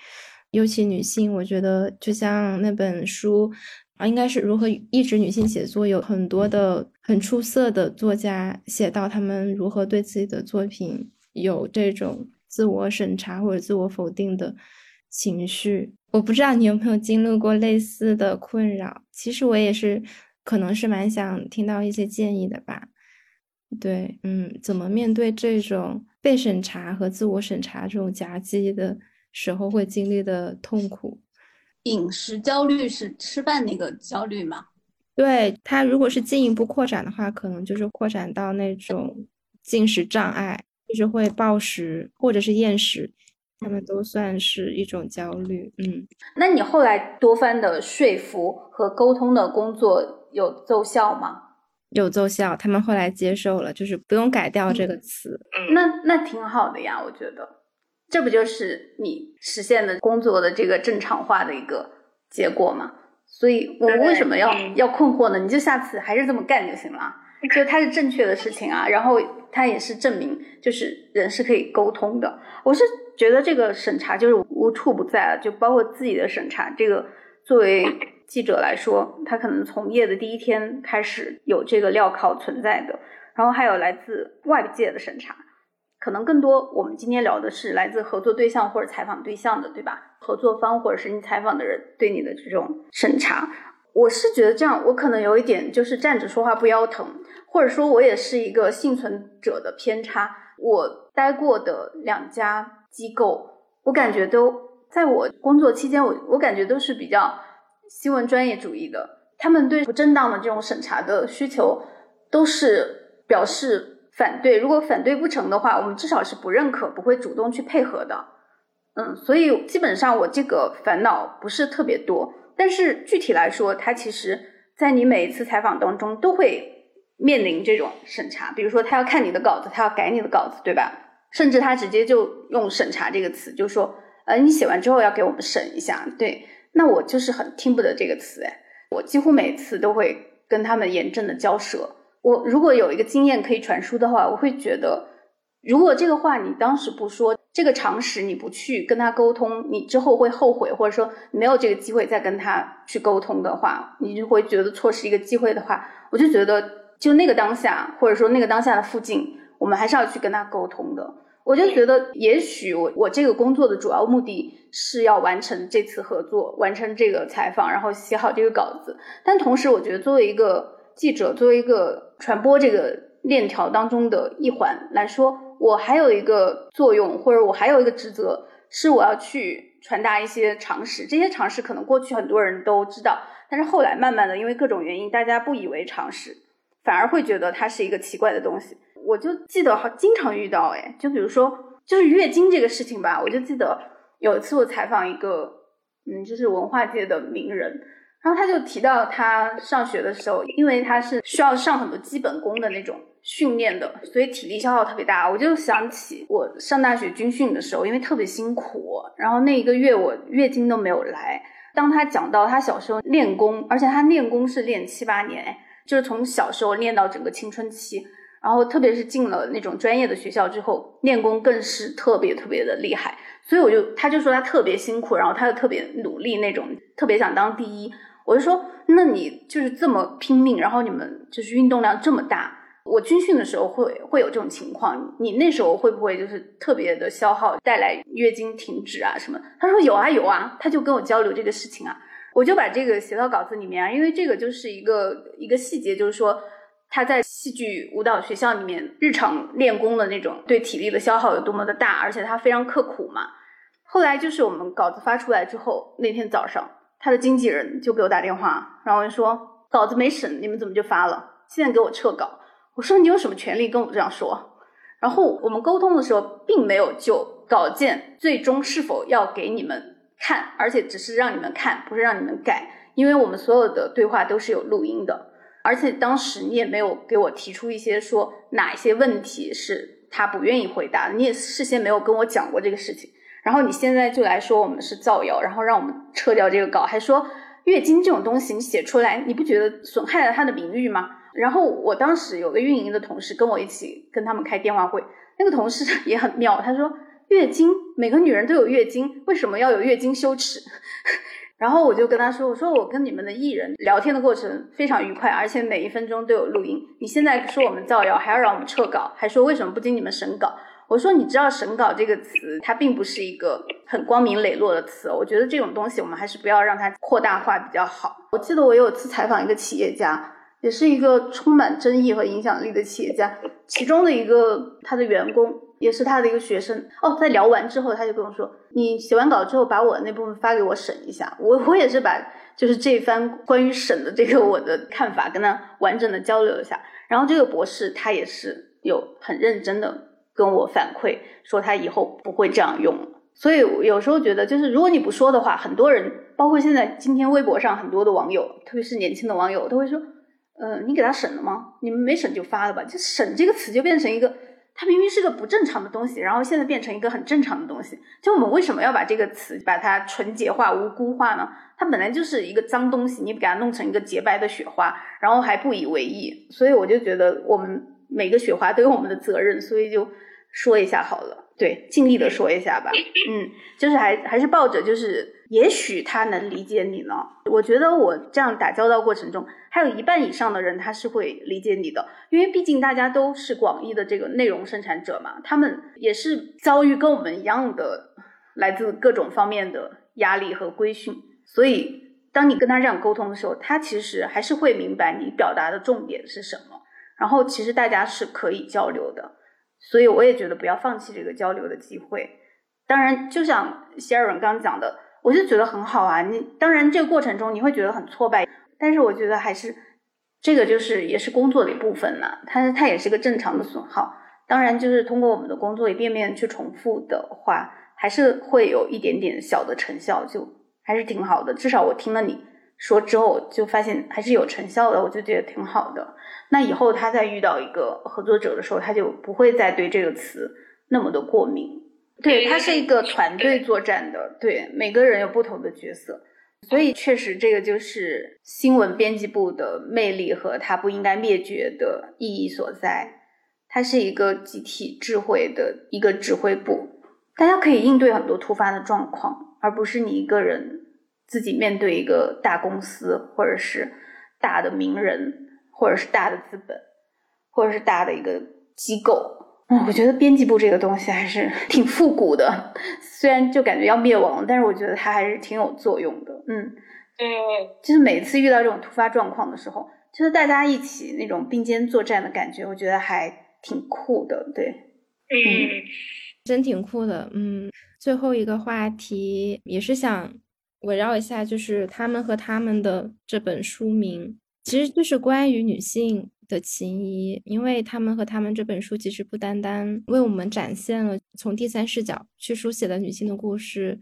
尤其女性，我觉得就像那本书啊，应该是如何抑制女性写作，有很多的很出色的作家写到他们如何对自己的作品有这种自我审查或者自我否定的情绪。我不知道你有没有经历过类似的困扰。其实我也是，可能是蛮想听到一些建议的吧。对，嗯，怎么面对这种被审查和自我审查这种夹击的时候会经历的痛苦？饮食焦虑是吃饭那个焦虑吗？对它，如果是进一步扩展的话，可能就是扩展到那种进食障碍，就是会暴食或者是厌食，他们都算是一种焦虑。嗯，那你后来多番的说服和沟通的工作有奏效吗？有奏效，他们后来接受了，就是不用改掉这个词。嗯那那挺好的呀，我觉得，这不就是你实现的工作的这个正常化的一个结果吗？所以我为什么要要困惑呢？你就下次还是这么干就行了，就它是正确的事情啊，然后它也是证明，就是人是可以沟通的。我是觉得这个审查就是无处不在了，就包括自己的审查。这个作为记者来说，他可能从业的第一天开始有这个镣铐存在的，然后还有来自外界的审查。可能更多，我们今天聊的是来自合作对象或者采访对象的，对吧？合作方或者是你采访的人对你的这种审查，我是觉得这样，我可能有一点就是站着说话不腰疼，或者说我也是一个幸存者的偏差。我待过的两家机构，我感觉都在我工作期间，我我感觉都是比较新闻专业主义的，他们对不正当的这种审查的需求都是表示。反对，如果反对不成的话，我们至少是不认可，不会主动去配合的。嗯，所以基本上我这个烦恼不是特别多。但是具体来说，它其实在你每一次采访当中都会面临这种审查。比如说，他要看你的稿子，他要改你的稿子，对吧？甚至他直接就用“审查”这个词，就说：“呃，你写完之后要给我们审一下。”对，那我就是很听不得这个词，哎，我几乎每次都会跟他们严正的交涉。我如果有一个经验可以传输的话，我会觉得，如果这个话你当时不说，这个常识你不去跟他沟通，你之后会后悔，或者说没有这个机会再跟他去沟通的话，你就会觉得错失一个机会的话，我就觉得就那个当下，或者说那个当下的附近，我们还是要去跟他沟通的。我就觉得，也许我我这个工作的主要目的是要完成这次合作，完成这个采访，然后写好这个稿子，但同时我觉得作为一个。记者作为一个传播这个链条当中的一环来说，我还有一个作用，或者我还有一个职责，是我要去传达一些常识。这些常识可能过去很多人都知道，但是后来慢慢的，因为各种原因，大家不以为常识，反而会觉得它是一个奇怪的东西。我就记得好经常遇到，哎，就比如说就是月经这个事情吧，我就记得有一次我采访一个，嗯，就是文化界的名人。然后他就提到，他上学的时候，因为他是需要上很多基本功的那种训练的，所以体力消耗特别大。我就想起我上大学军训的时候，因为特别辛苦，然后那一个月我月经都没有来。当他讲到他小时候练功，而且他练功是练七八年，就是从小时候练到整个青春期，然后特别是进了那种专业的学校之后，练功更是特别特别的厉害。所以我就他就说他特别辛苦，然后他又特别努力那种，特别想当第一。我就说，那你就是这么拼命，然后你们就是运动量这么大。我军训的时候会会有这种情况，你那时候会不会就是特别的消耗，带来月经停止啊什么？他说有啊有啊，他就跟我交流这个事情啊，我就把这个写到稿子里面啊，因为这个就是一个一个细节，就是说他在戏剧舞蹈学校里面日常练功的那种对体力的消耗有多么的大，而且他非常刻苦嘛。后来就是我们稿子发出来之后，那天早上。他的经纪人就给我打电话，然后就说稿子没审，你们怎么就发了？现在给我撤稿。我说你有什么权利跟我这样说？然后我们沟通的时候，并没有就稿件最终是否要给你们看，而且只是让你们看，不是让你们改，因为我们所有的对话都是有录音的，而且当时你也没有给我提出一些说哪一些问题是他不愿意回答，你也事先没有跟我讲过这个事情。然后你现在就来说我们是造谣，然后让我们撤掉这个稿，还说月经这种东西你写出来，你不觉得损害了他的名誉吗？然后我当时有个运营的同事跟我一起跟他们开电话会，那个同事 也很妙，他说月经每个女人都有月经，为什么要有月经羞耻？然后我就跟他说，我说我跟你们的艺人聊天的过程非常愉快，而且每一分钟都有录音。你现在说我们造谣，还要让我们撤稿，还说为什么不经你们审稿？我说，你知道“审稿”这个词，它并不是一个很光明磊落的词。我觉得这种东西，我们还是不要让它扩大化比较好。我记得我有次采访一个企业家，也是一个充满争议和影响力的企业家，其中的一个他的员工也是他的一个学生。哦，在聊完之后，他就跟我说：“你写完稿之后，把我那部分发给我审一下。”我我也是把就是这番关于审的这个我的看法跟他完整的交流一下。然后这个博士他也是有很认真的。跟我反馈说他以后不会这样用了，所以有时候觉得就是如果你不说的话，很多人包括现在今天微博上很多的网友，特别是年轻的网友都会说，呃，你给他审了吗？你们没审就发了吧。就审这个词就变成一个，它明明是个不正常的东西，然后现在变成一个很正常的东西。就我们为什么要把这个词把它纯洁化、无辜化呢？它本来就是一个脏东西，你给它弄成一个洁白的雪花，然后还不以为意。所以我就觉得我们每个雪花都有我们的责任，所以就说一下好了。对，尽力的说一下吧。嗯，就是还还是抱着就是。也许他能理解你呢。我觉得我这样打交道过程中，还有一半以上的人他是会理解你的，因为毕竟大家都是广义的这个内容生产者嘛，他们也是遭遇跟我们一样的来自各种方面的压力和规训，所以当你跟他这样沟通的时候，他其实还是会明白你表达的重点是什么。然后其实大家是可以交流的，所以我也觉得不要放弃这个交流的机会。当然，就像 Sharon 刚讲的。我就觉得很好啊，你当然这个过程中你会觉得很挫败，但是我觉得还是这个就是也是工作的一部分呢，它它也是个正常的损耗。当然就是通过我们的工作一遍遍去重复的话，还是会有一点点小的成效，就还是挺好的。至少我听了你说之后，就发现还是有成效的，我就觉得挺好的。那以后他再遇到一个合作者的时候，他就不会再对这个词那么的过敏。对，它是一个团队作战的，对，每个人有不同的角色，所以确实这个就是新闻编辑部的魅力和它不应该灭绝的意义所在。它是一个集体智慧的一个指挥部，大家可以应对很多突发的状况，而不是你一个人自己面对一个大公司，或者是大的名人，或者是大的资本，或者是大的一个机构。嗯，我觉得编辑部这个东西还是 挺复古的，虽然就感觉要灭亡，但是我觉得它还是挺有作用的。嗯，对，就是每次遇到这种突发状况的时候，就是大家一起那种并肩作战的感觉，我觉得还挺酷的。对，嗯，真挺酷的。嗯，最后一个话题也是想围绕一下，就是他们和他们的这本书名，其实就是关于女性。的情谊，因为他们和他们这本书其实不单单为我们展现了从第三视角去书写的女性的故事，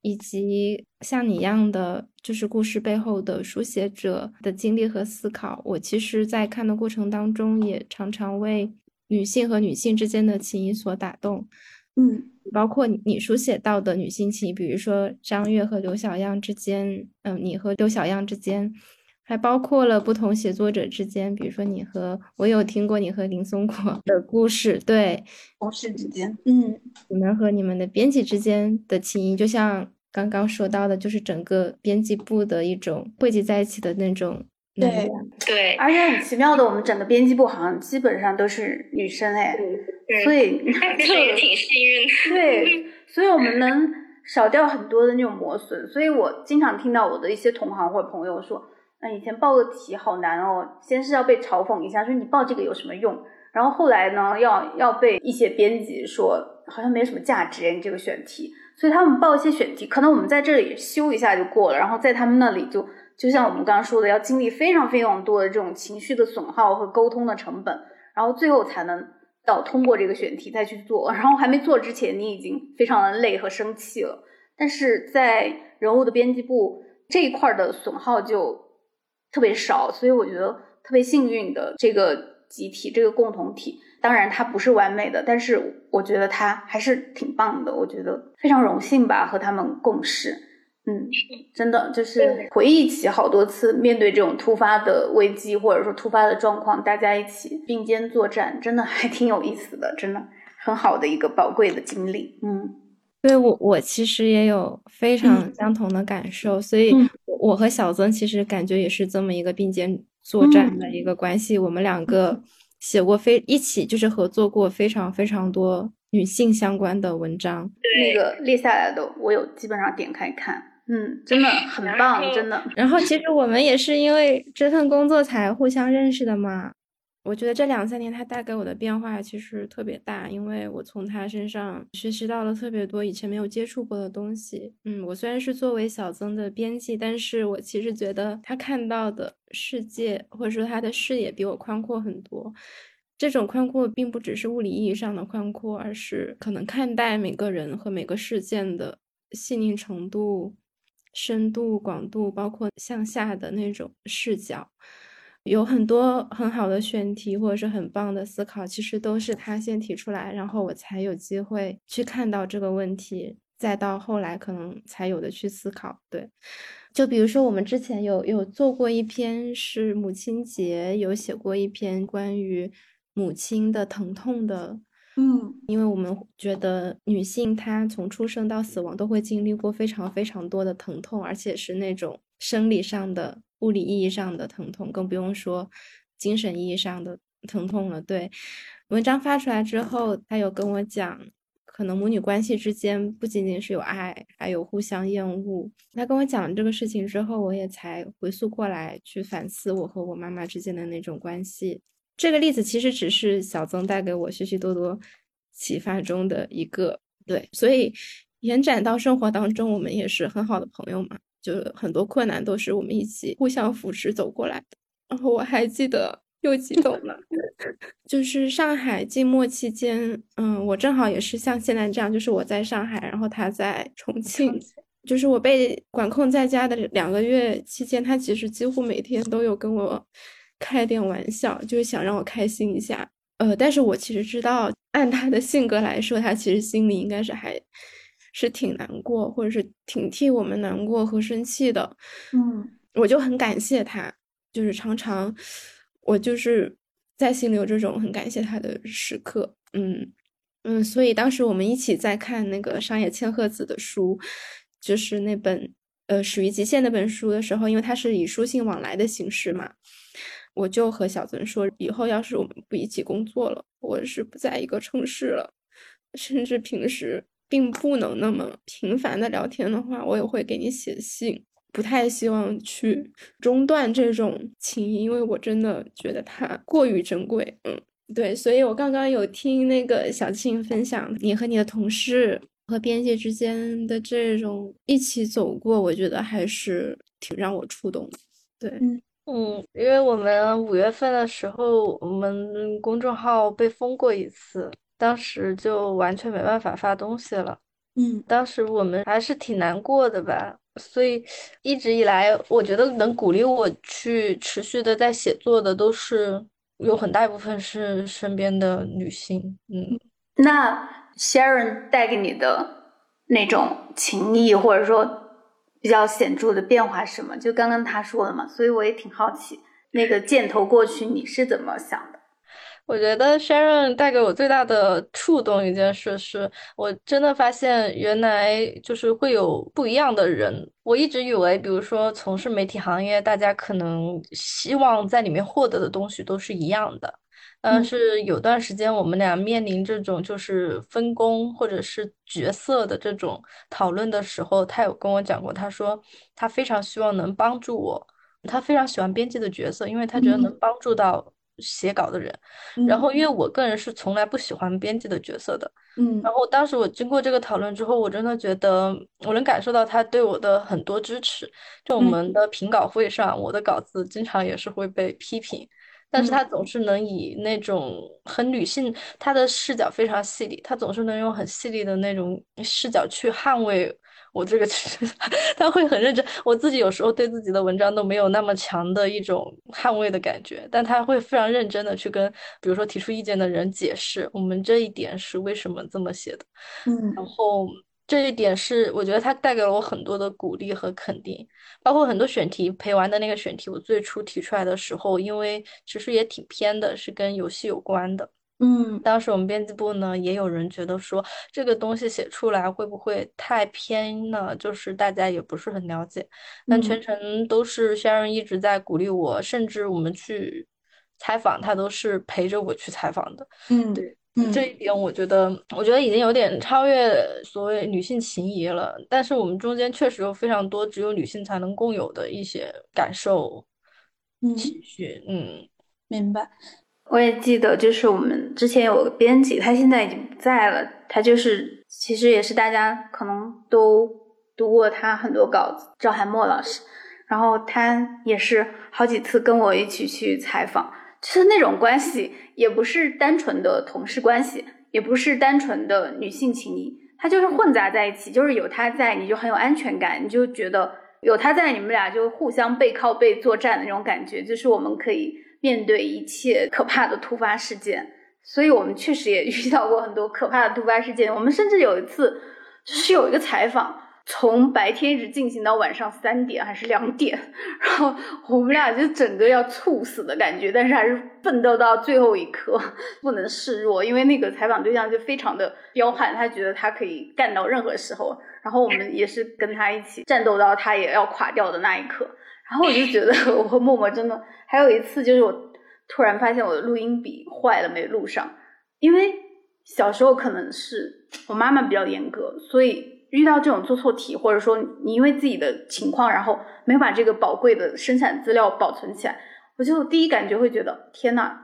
以及像你一样的就是故事背后的书写者的经历和思考。我其实，在看的过程当中，也常常为女性和女性之间的情谊所打动。嗯，包括你书写到的女性情谊，比如说张悦和刘小样之间，嗯，你和刘小样之间。还包括了不同写作者之间，比如说你和我有听过你和林松果的故事，对，同事之间，嗯，你们和你们的编辑之间的情谊，就像刚刚说到的，就是整个编辑部的一种汇集在一起的那种对对，而且很奇妙的，我们整个编辑部好像基本上都是女生哎，所以这也挺幸运。的，对，所以我们能少掉很多的那种磨损，所以我经常听到我的一些同行或者朋友说。那以前报个题好难哦，先是要被嘲讽一下，说你报这个有什么用？然后后来呢，要要被一些编辑说好像没什么价值，你这个选题。所以他们报一些选题，可能我们在这里修一下就过了，然后在他们那里就就像我们刚刚说的，要经历非常非常多的这种情绪的损耗和沟通的成本，然后最后才能到通过这个选题再去做。然后还没做之前，你已经非常的累和生气了。但是在人物的编辑部这一块的损耗就。特别少，所以我觉得特别幸运的这个集体，这个共同体，当然它不是完美的，但是我觉得它还是挺棒的。我觉得非常荣幸吧，和他们共事。嗯，真的就是回忆起好多次面对这种突发的危机或者说突发的状况，大家一起并肩作战，真的还挺有意思的，真的很好的一个宝贵的经历。嗯。对我，我其实也有非常相同的感受，所以我和小曾其实感觉也是这么一个并肩作战的一个关系。我们两个写过非一起就是合作过非常非常多女性相关的文章，那个列下来的我有基本上点开看，嗯，真的很棒，真的。然后其实我们也是因为这份工作才互相认识的嘛。我觉得这两三年他带给我的变化其实特别大，因为我从他身上学习到了特别多以前没有接触过的东西。嗯，我虽然是作为小曾的编辑，但是我其实觉得他看到的世界或者说他的视野比我宽阔很多。这种宽阔并不只是物理意义上的宽阔，而是可能看待每个人和每个事件的细腻程度、深度、广度，包括向下的那种视角。有很多很好的选题或者是很棒的思考，其实都是他先提出来，然后我才有机会去看到这个问题，再到后来可能才有的去思考。对，就比如说我们之前有有做过一篇是母亲节，有写过一篇关于母亲的疼痛的。嗯，因为我们觉得女性她从出生到死亡都会经历过非常非常多的疼痛，而且是那种生理上的、物理意义上的疼痛，更不用说精神意义上的疼痛了。对，文章发出来之后，他有跟我讲，可能母女关系之间不仅仅是有爱，还有互相厌恶。他跟我讲这个事情之后，我也才回溯过来，去反思我和我妈妈之间的那种关系。这个例子其实只是小曾带给我许许多多启发中的一个，对，所以延展到生活当中，我们也是很好的朋友嘛，就很多困难都是我们一起互相扶持走过来的。然后我还记得 又激动了，就是上海静默期间，嗯，我正好也是像现在这样，就是我在上海，然后他在重庆，就是我被管控在家的两个月期间，他其实几乎每天都有跟我。开点玩笑，就是想让我开心一下。呃，但是我其实知道，按他的性格来说，他其实心里应该是还是挺难过，或者是挺替我们难过和生气的。嗯，我就很感谢他，就是常常我就是在心里有这种很感谢他的时刻。嗯嗯，所以当时我们一起在看那个上野千鹤子的书，就是那本呃始于极限那本书的时候，因为它是以书信往来的形式嘛。我就和小曾说，以后要是我们不一起工作了，或者是不在一个城市了，甚至平时并不能那么频繁的聊天的话，我也会给你写信。不太希望去中断这种情谊，因为我真的觉得它过于珍贵。嗯，对，所以我刚刚有听那个小庆分享你和你的同事和编辑之间的这种一起走过，我觉得还是挺让我触动的。对，嗯。嗯，因为我们五月份的时候，我们公众号被封过一次，当时就完全没办法发东西了。嗯，当时我们还是挺难过的吧，所以一直以来，我觉得能鼓励我去持续的在写作的，都是有很大一部分是身边的女性。嗯，那 Sharon 带给你的那种情谊，或者说。比较显著的变化是什么？就刚刚他说的嘛，所以我也挺好奇，那个箭头过去你是怎么想的？我觉得 Sharon 带给我最大的触动一件事是，我真的发现原来就是会有不一样的人。我一直以为，比如说从事媒体行业，大家可能希望在里面获得的东西都是一样的。但是有段时间，我们俩面临这种就是分工或者是角色的这种讨论的时候，他有跟我讲过，他说他非常希望能帮助我，他非常喜欢编辑的角色，因为他觉得能帮助到写稿的人。然后，因为我个人是从来不喜欢编辑的角色的，嗯。然后当时我经过这个讨论之后，我真的觉得我能感受到他对我的很多支持。就我们的评稿会上，我的稿子经常也是会被批评。但是他总是能以那种很女性，他的视角非常细腻，他总是能用很细腻的那种视角去捍卫我这个，他会很认真。我自己有时候对自己的文章都没有那么强的一种捍卫的感觉，但他会非常认真的去跟，比如说提出意见的人解释，我们这一点是为什么这么写的，嗯，然后。这一点是我觉得他带给了我很多的鼓励和肯定，包括很多选题陪玩的那个选题，我最初提出来的时候，因为其实也挺偏的，是跟游戏有关的。嗯，当时我们编辑部呢也有人觉得说这个东西写出来会不会太偏呢？就是大家也不是很了解，但全程都是先生一直在鼓励我，甚至我们去采访他都是陪着我去采访的。嗯，对。这一点，我觉得，我觉得已经有点超越所谓女性情谊了。但是我们中间确实有非常多只有女性才能共有的一些感受、情绪。嗯，明白。我也记得，就是我们之前有个编辑，他现在已经不在了。他就是其实也是大家可能都读过他很多稿子，赵海默老师。然后他也是好几次跟我一起去采访。就是那种关系，也不是单纯的同事关系，也不是单纯的女性情谊，它就是混杂在一起。就是有他在，你就很有安全感，你就觉得有他在，你们俩就互相背靠背作战的那种感觉，就是我们可以面对一切可怕的突发事件。所以我们确实也遇到过很多可怕的突发事件。我们甚至有一次就是有一个采访。从白天一直进行到晚上三点还是两点，然后我们俩就整个要猝死的感觉，但是还是奋斗到最后一刻，不能示弱。因为那个采访对象就非常的彪悍，他觉得他可以干到任何时候，然后我们也是跟他一起战斗到他也要垮掉的那一刻。然后我就觉得 我和默默真的还有一次，就是我突然发现我的录音笔坏了没录上，因为小时候可能是我妈妈比较严格，所以。遇到这种做错题，或者说你因为自己的情况，然后没有把这个宝贵的生产资料保存起来，我就第一感觉会觉得天呐，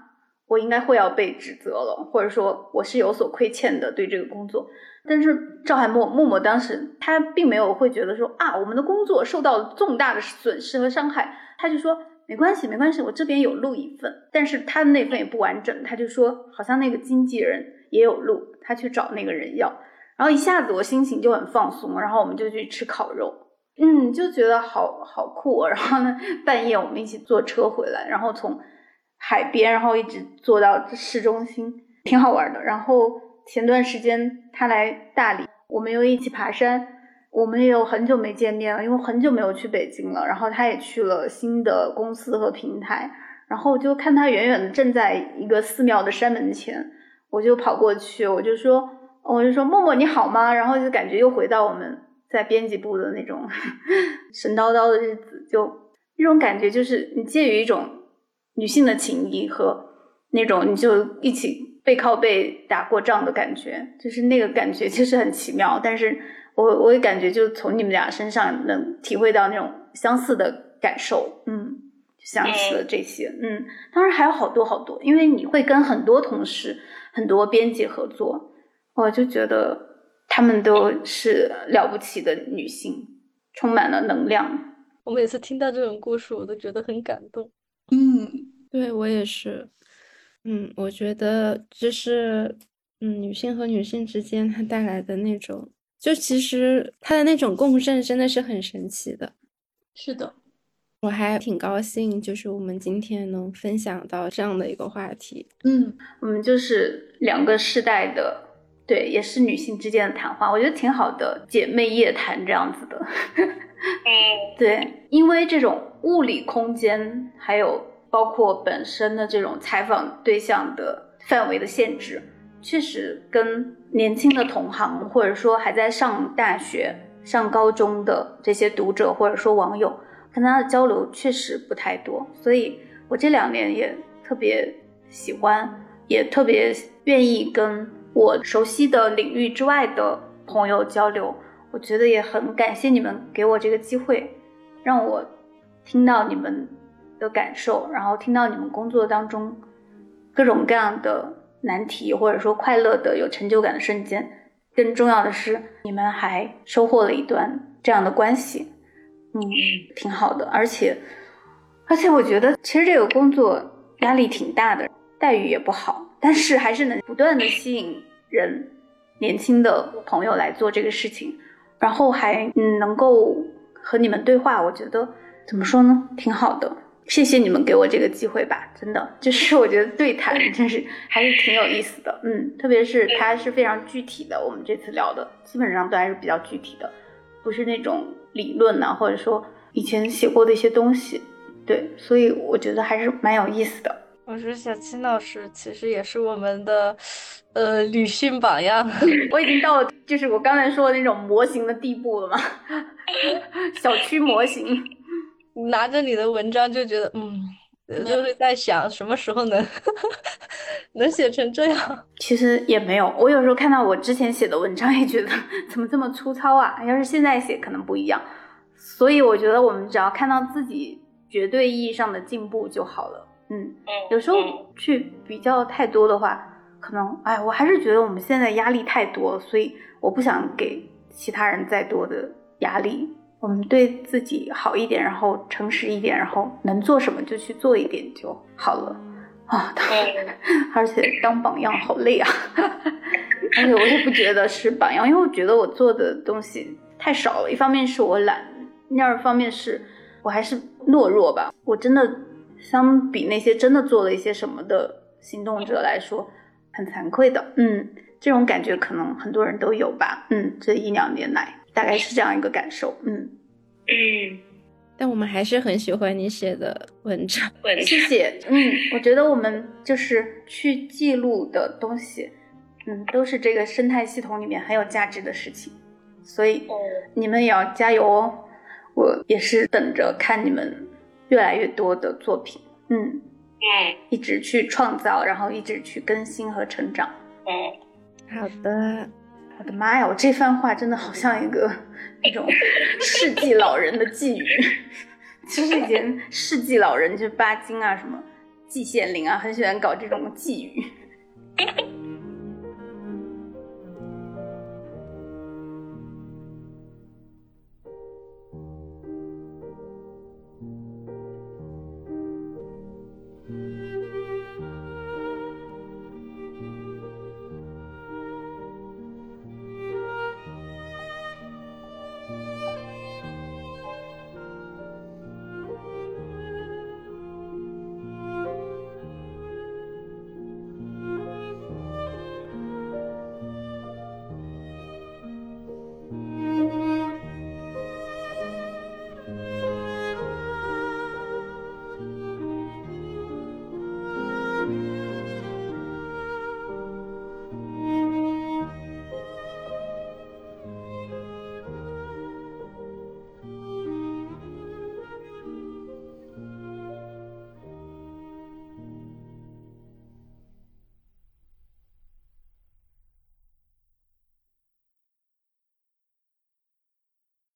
我应该会要被指责了，或者说我是有所亏欠的对这个工作。但是赵海默默默当时他并没有会觉得说啊，我们的工作受到了重大的损失和伤害，他就说没关系没关系，我这边有录一份，但是他的那份也不完整，他就说好像那个经纪人也有录，他去找那个人要。然后一下子我心情就很放松，然后我们就去吃烤肉，嗯，就觉得好好酷。然后呢，半夜我们一起坐车回来，然后从海边，然后一直坐到市中心，挺好玩的。然后前段时间他来大理，我们又一起爬山，我们也有很久没见面了，因为很久没有去北京了。然后他也去了新的公司和平台，然后就看他远远的站在一个寺庙的山门前，我就跑过去，我就说。我就说默默你好吗？然后就感觉又回到我们在编辑部的那种 神叨叨的日子，就那种感觉，就是你介于一种女性的情谊和那种你就一起背靠背打过仗的感觉，就是那个感觉其实很奇妙。但是我我也感觉就从你们俩身上能体会到那种相似的感受，嗯，想起了这些，嗯，当然还有好多好多，因为你会跟很多同事、很多编辑合作。我就觉得他们都是了不起的女性，充满了能量。我每次听到这种故事，我都觉得很感动。嗯，对我也是。嗯，我觉得就是嗯，女性和女性之间它带来的那种，就其实它的那种共振真的是很神奇的。是的，我还挺高兴，就是我们今天能分享到这样的一个话题。嗯，我们就是两个世代的。对，也是女性之间的谈话，我觉得挺好的，姐妹夜谈这样子的。嗯，对，因为这种物理空间，还有包括本身的这种采访对象的范围的限制，确实跟年轻的同行，或者说还在上大学、上高中的这些读者或者说网友，跟他的交流确实不太多。所以我这两年也特别喜欢，也特别愿意跟。我熟悉的领域之外的朋友交流，我觉得也很感谢你们给我这个机会，让我听到你们的感受，然后听到你们工作当中各种各样的难题，或者说快乐的、有成就感的瞬间。更重要的是，你们还收获了一段这样的关系，嗯，挺好的。而且，而且我觉得其实这个工作压力挺大的，待遇也不好。但是还是能不断的吸引人，年轻的朋友来做这个事情，然后还嗯能够和你们对话，我觉得怎么说呢，挺好的。谢谢你们给我这个机会吧，真的就是 我觉得对谈 真是还是挺有意思的，嗯，特别是它是非常具体的，我们这次聊的基本上都还是比较具体的，不是那种理论呐，或者说以前写过的一些东西，对，所以我觉得还是蛮有意思的。我说小青老师其实也是我们的，呃，女性榜样。我已经到了，就是我刚才说的那种模型的地步了嘛，小区模型。拿着你的文章就觉得，嗯，就是在想什么时候能 能写成这样。其实也没有，我有时候看到我之前写的文章，也觉得 怎么这么粗糙啊？要是现在写可能不一样。所以我觉得我们只要看到自己绝对意义上的进步就好了。嗯，有时候去比较太多的话，可能哎，我还是觉得我们现在压力太多，所以我不想给其他人再多的压力。我们对自己好一点，然后诚实一点，然后能做什么就去做一点就好了啊。而且当榜样好累啊，而且我也不觉得是榜样，因为我觉得我做的东西太少了。一方面是我懒，第二方面是我还是懦弱吧，我真的相比那些真的做了一些什么的行动者来说，很惭愧的。嗯，这种感觉可能很多人都有吧。嗯，这一两年来大概是这样一个感受。嗯嗯，但我们还是很喜欢你写的文章。文章谢谢。嗯，我觉得我们就是去记录的东西，嗯，都是这个生态系统里面很有价值的事情，所以你们也要加油哦。我也是等着看你们越来越多的作品，嗯，嗯一直去创造，然后一直去更新和成长。嗯，好的，我的妈呀，我这番话真的好像一个那种世纪老人的寄语。其实以前世纪老人就是巴金啊，什么季羡林啊，很喜欢搞这种寄语。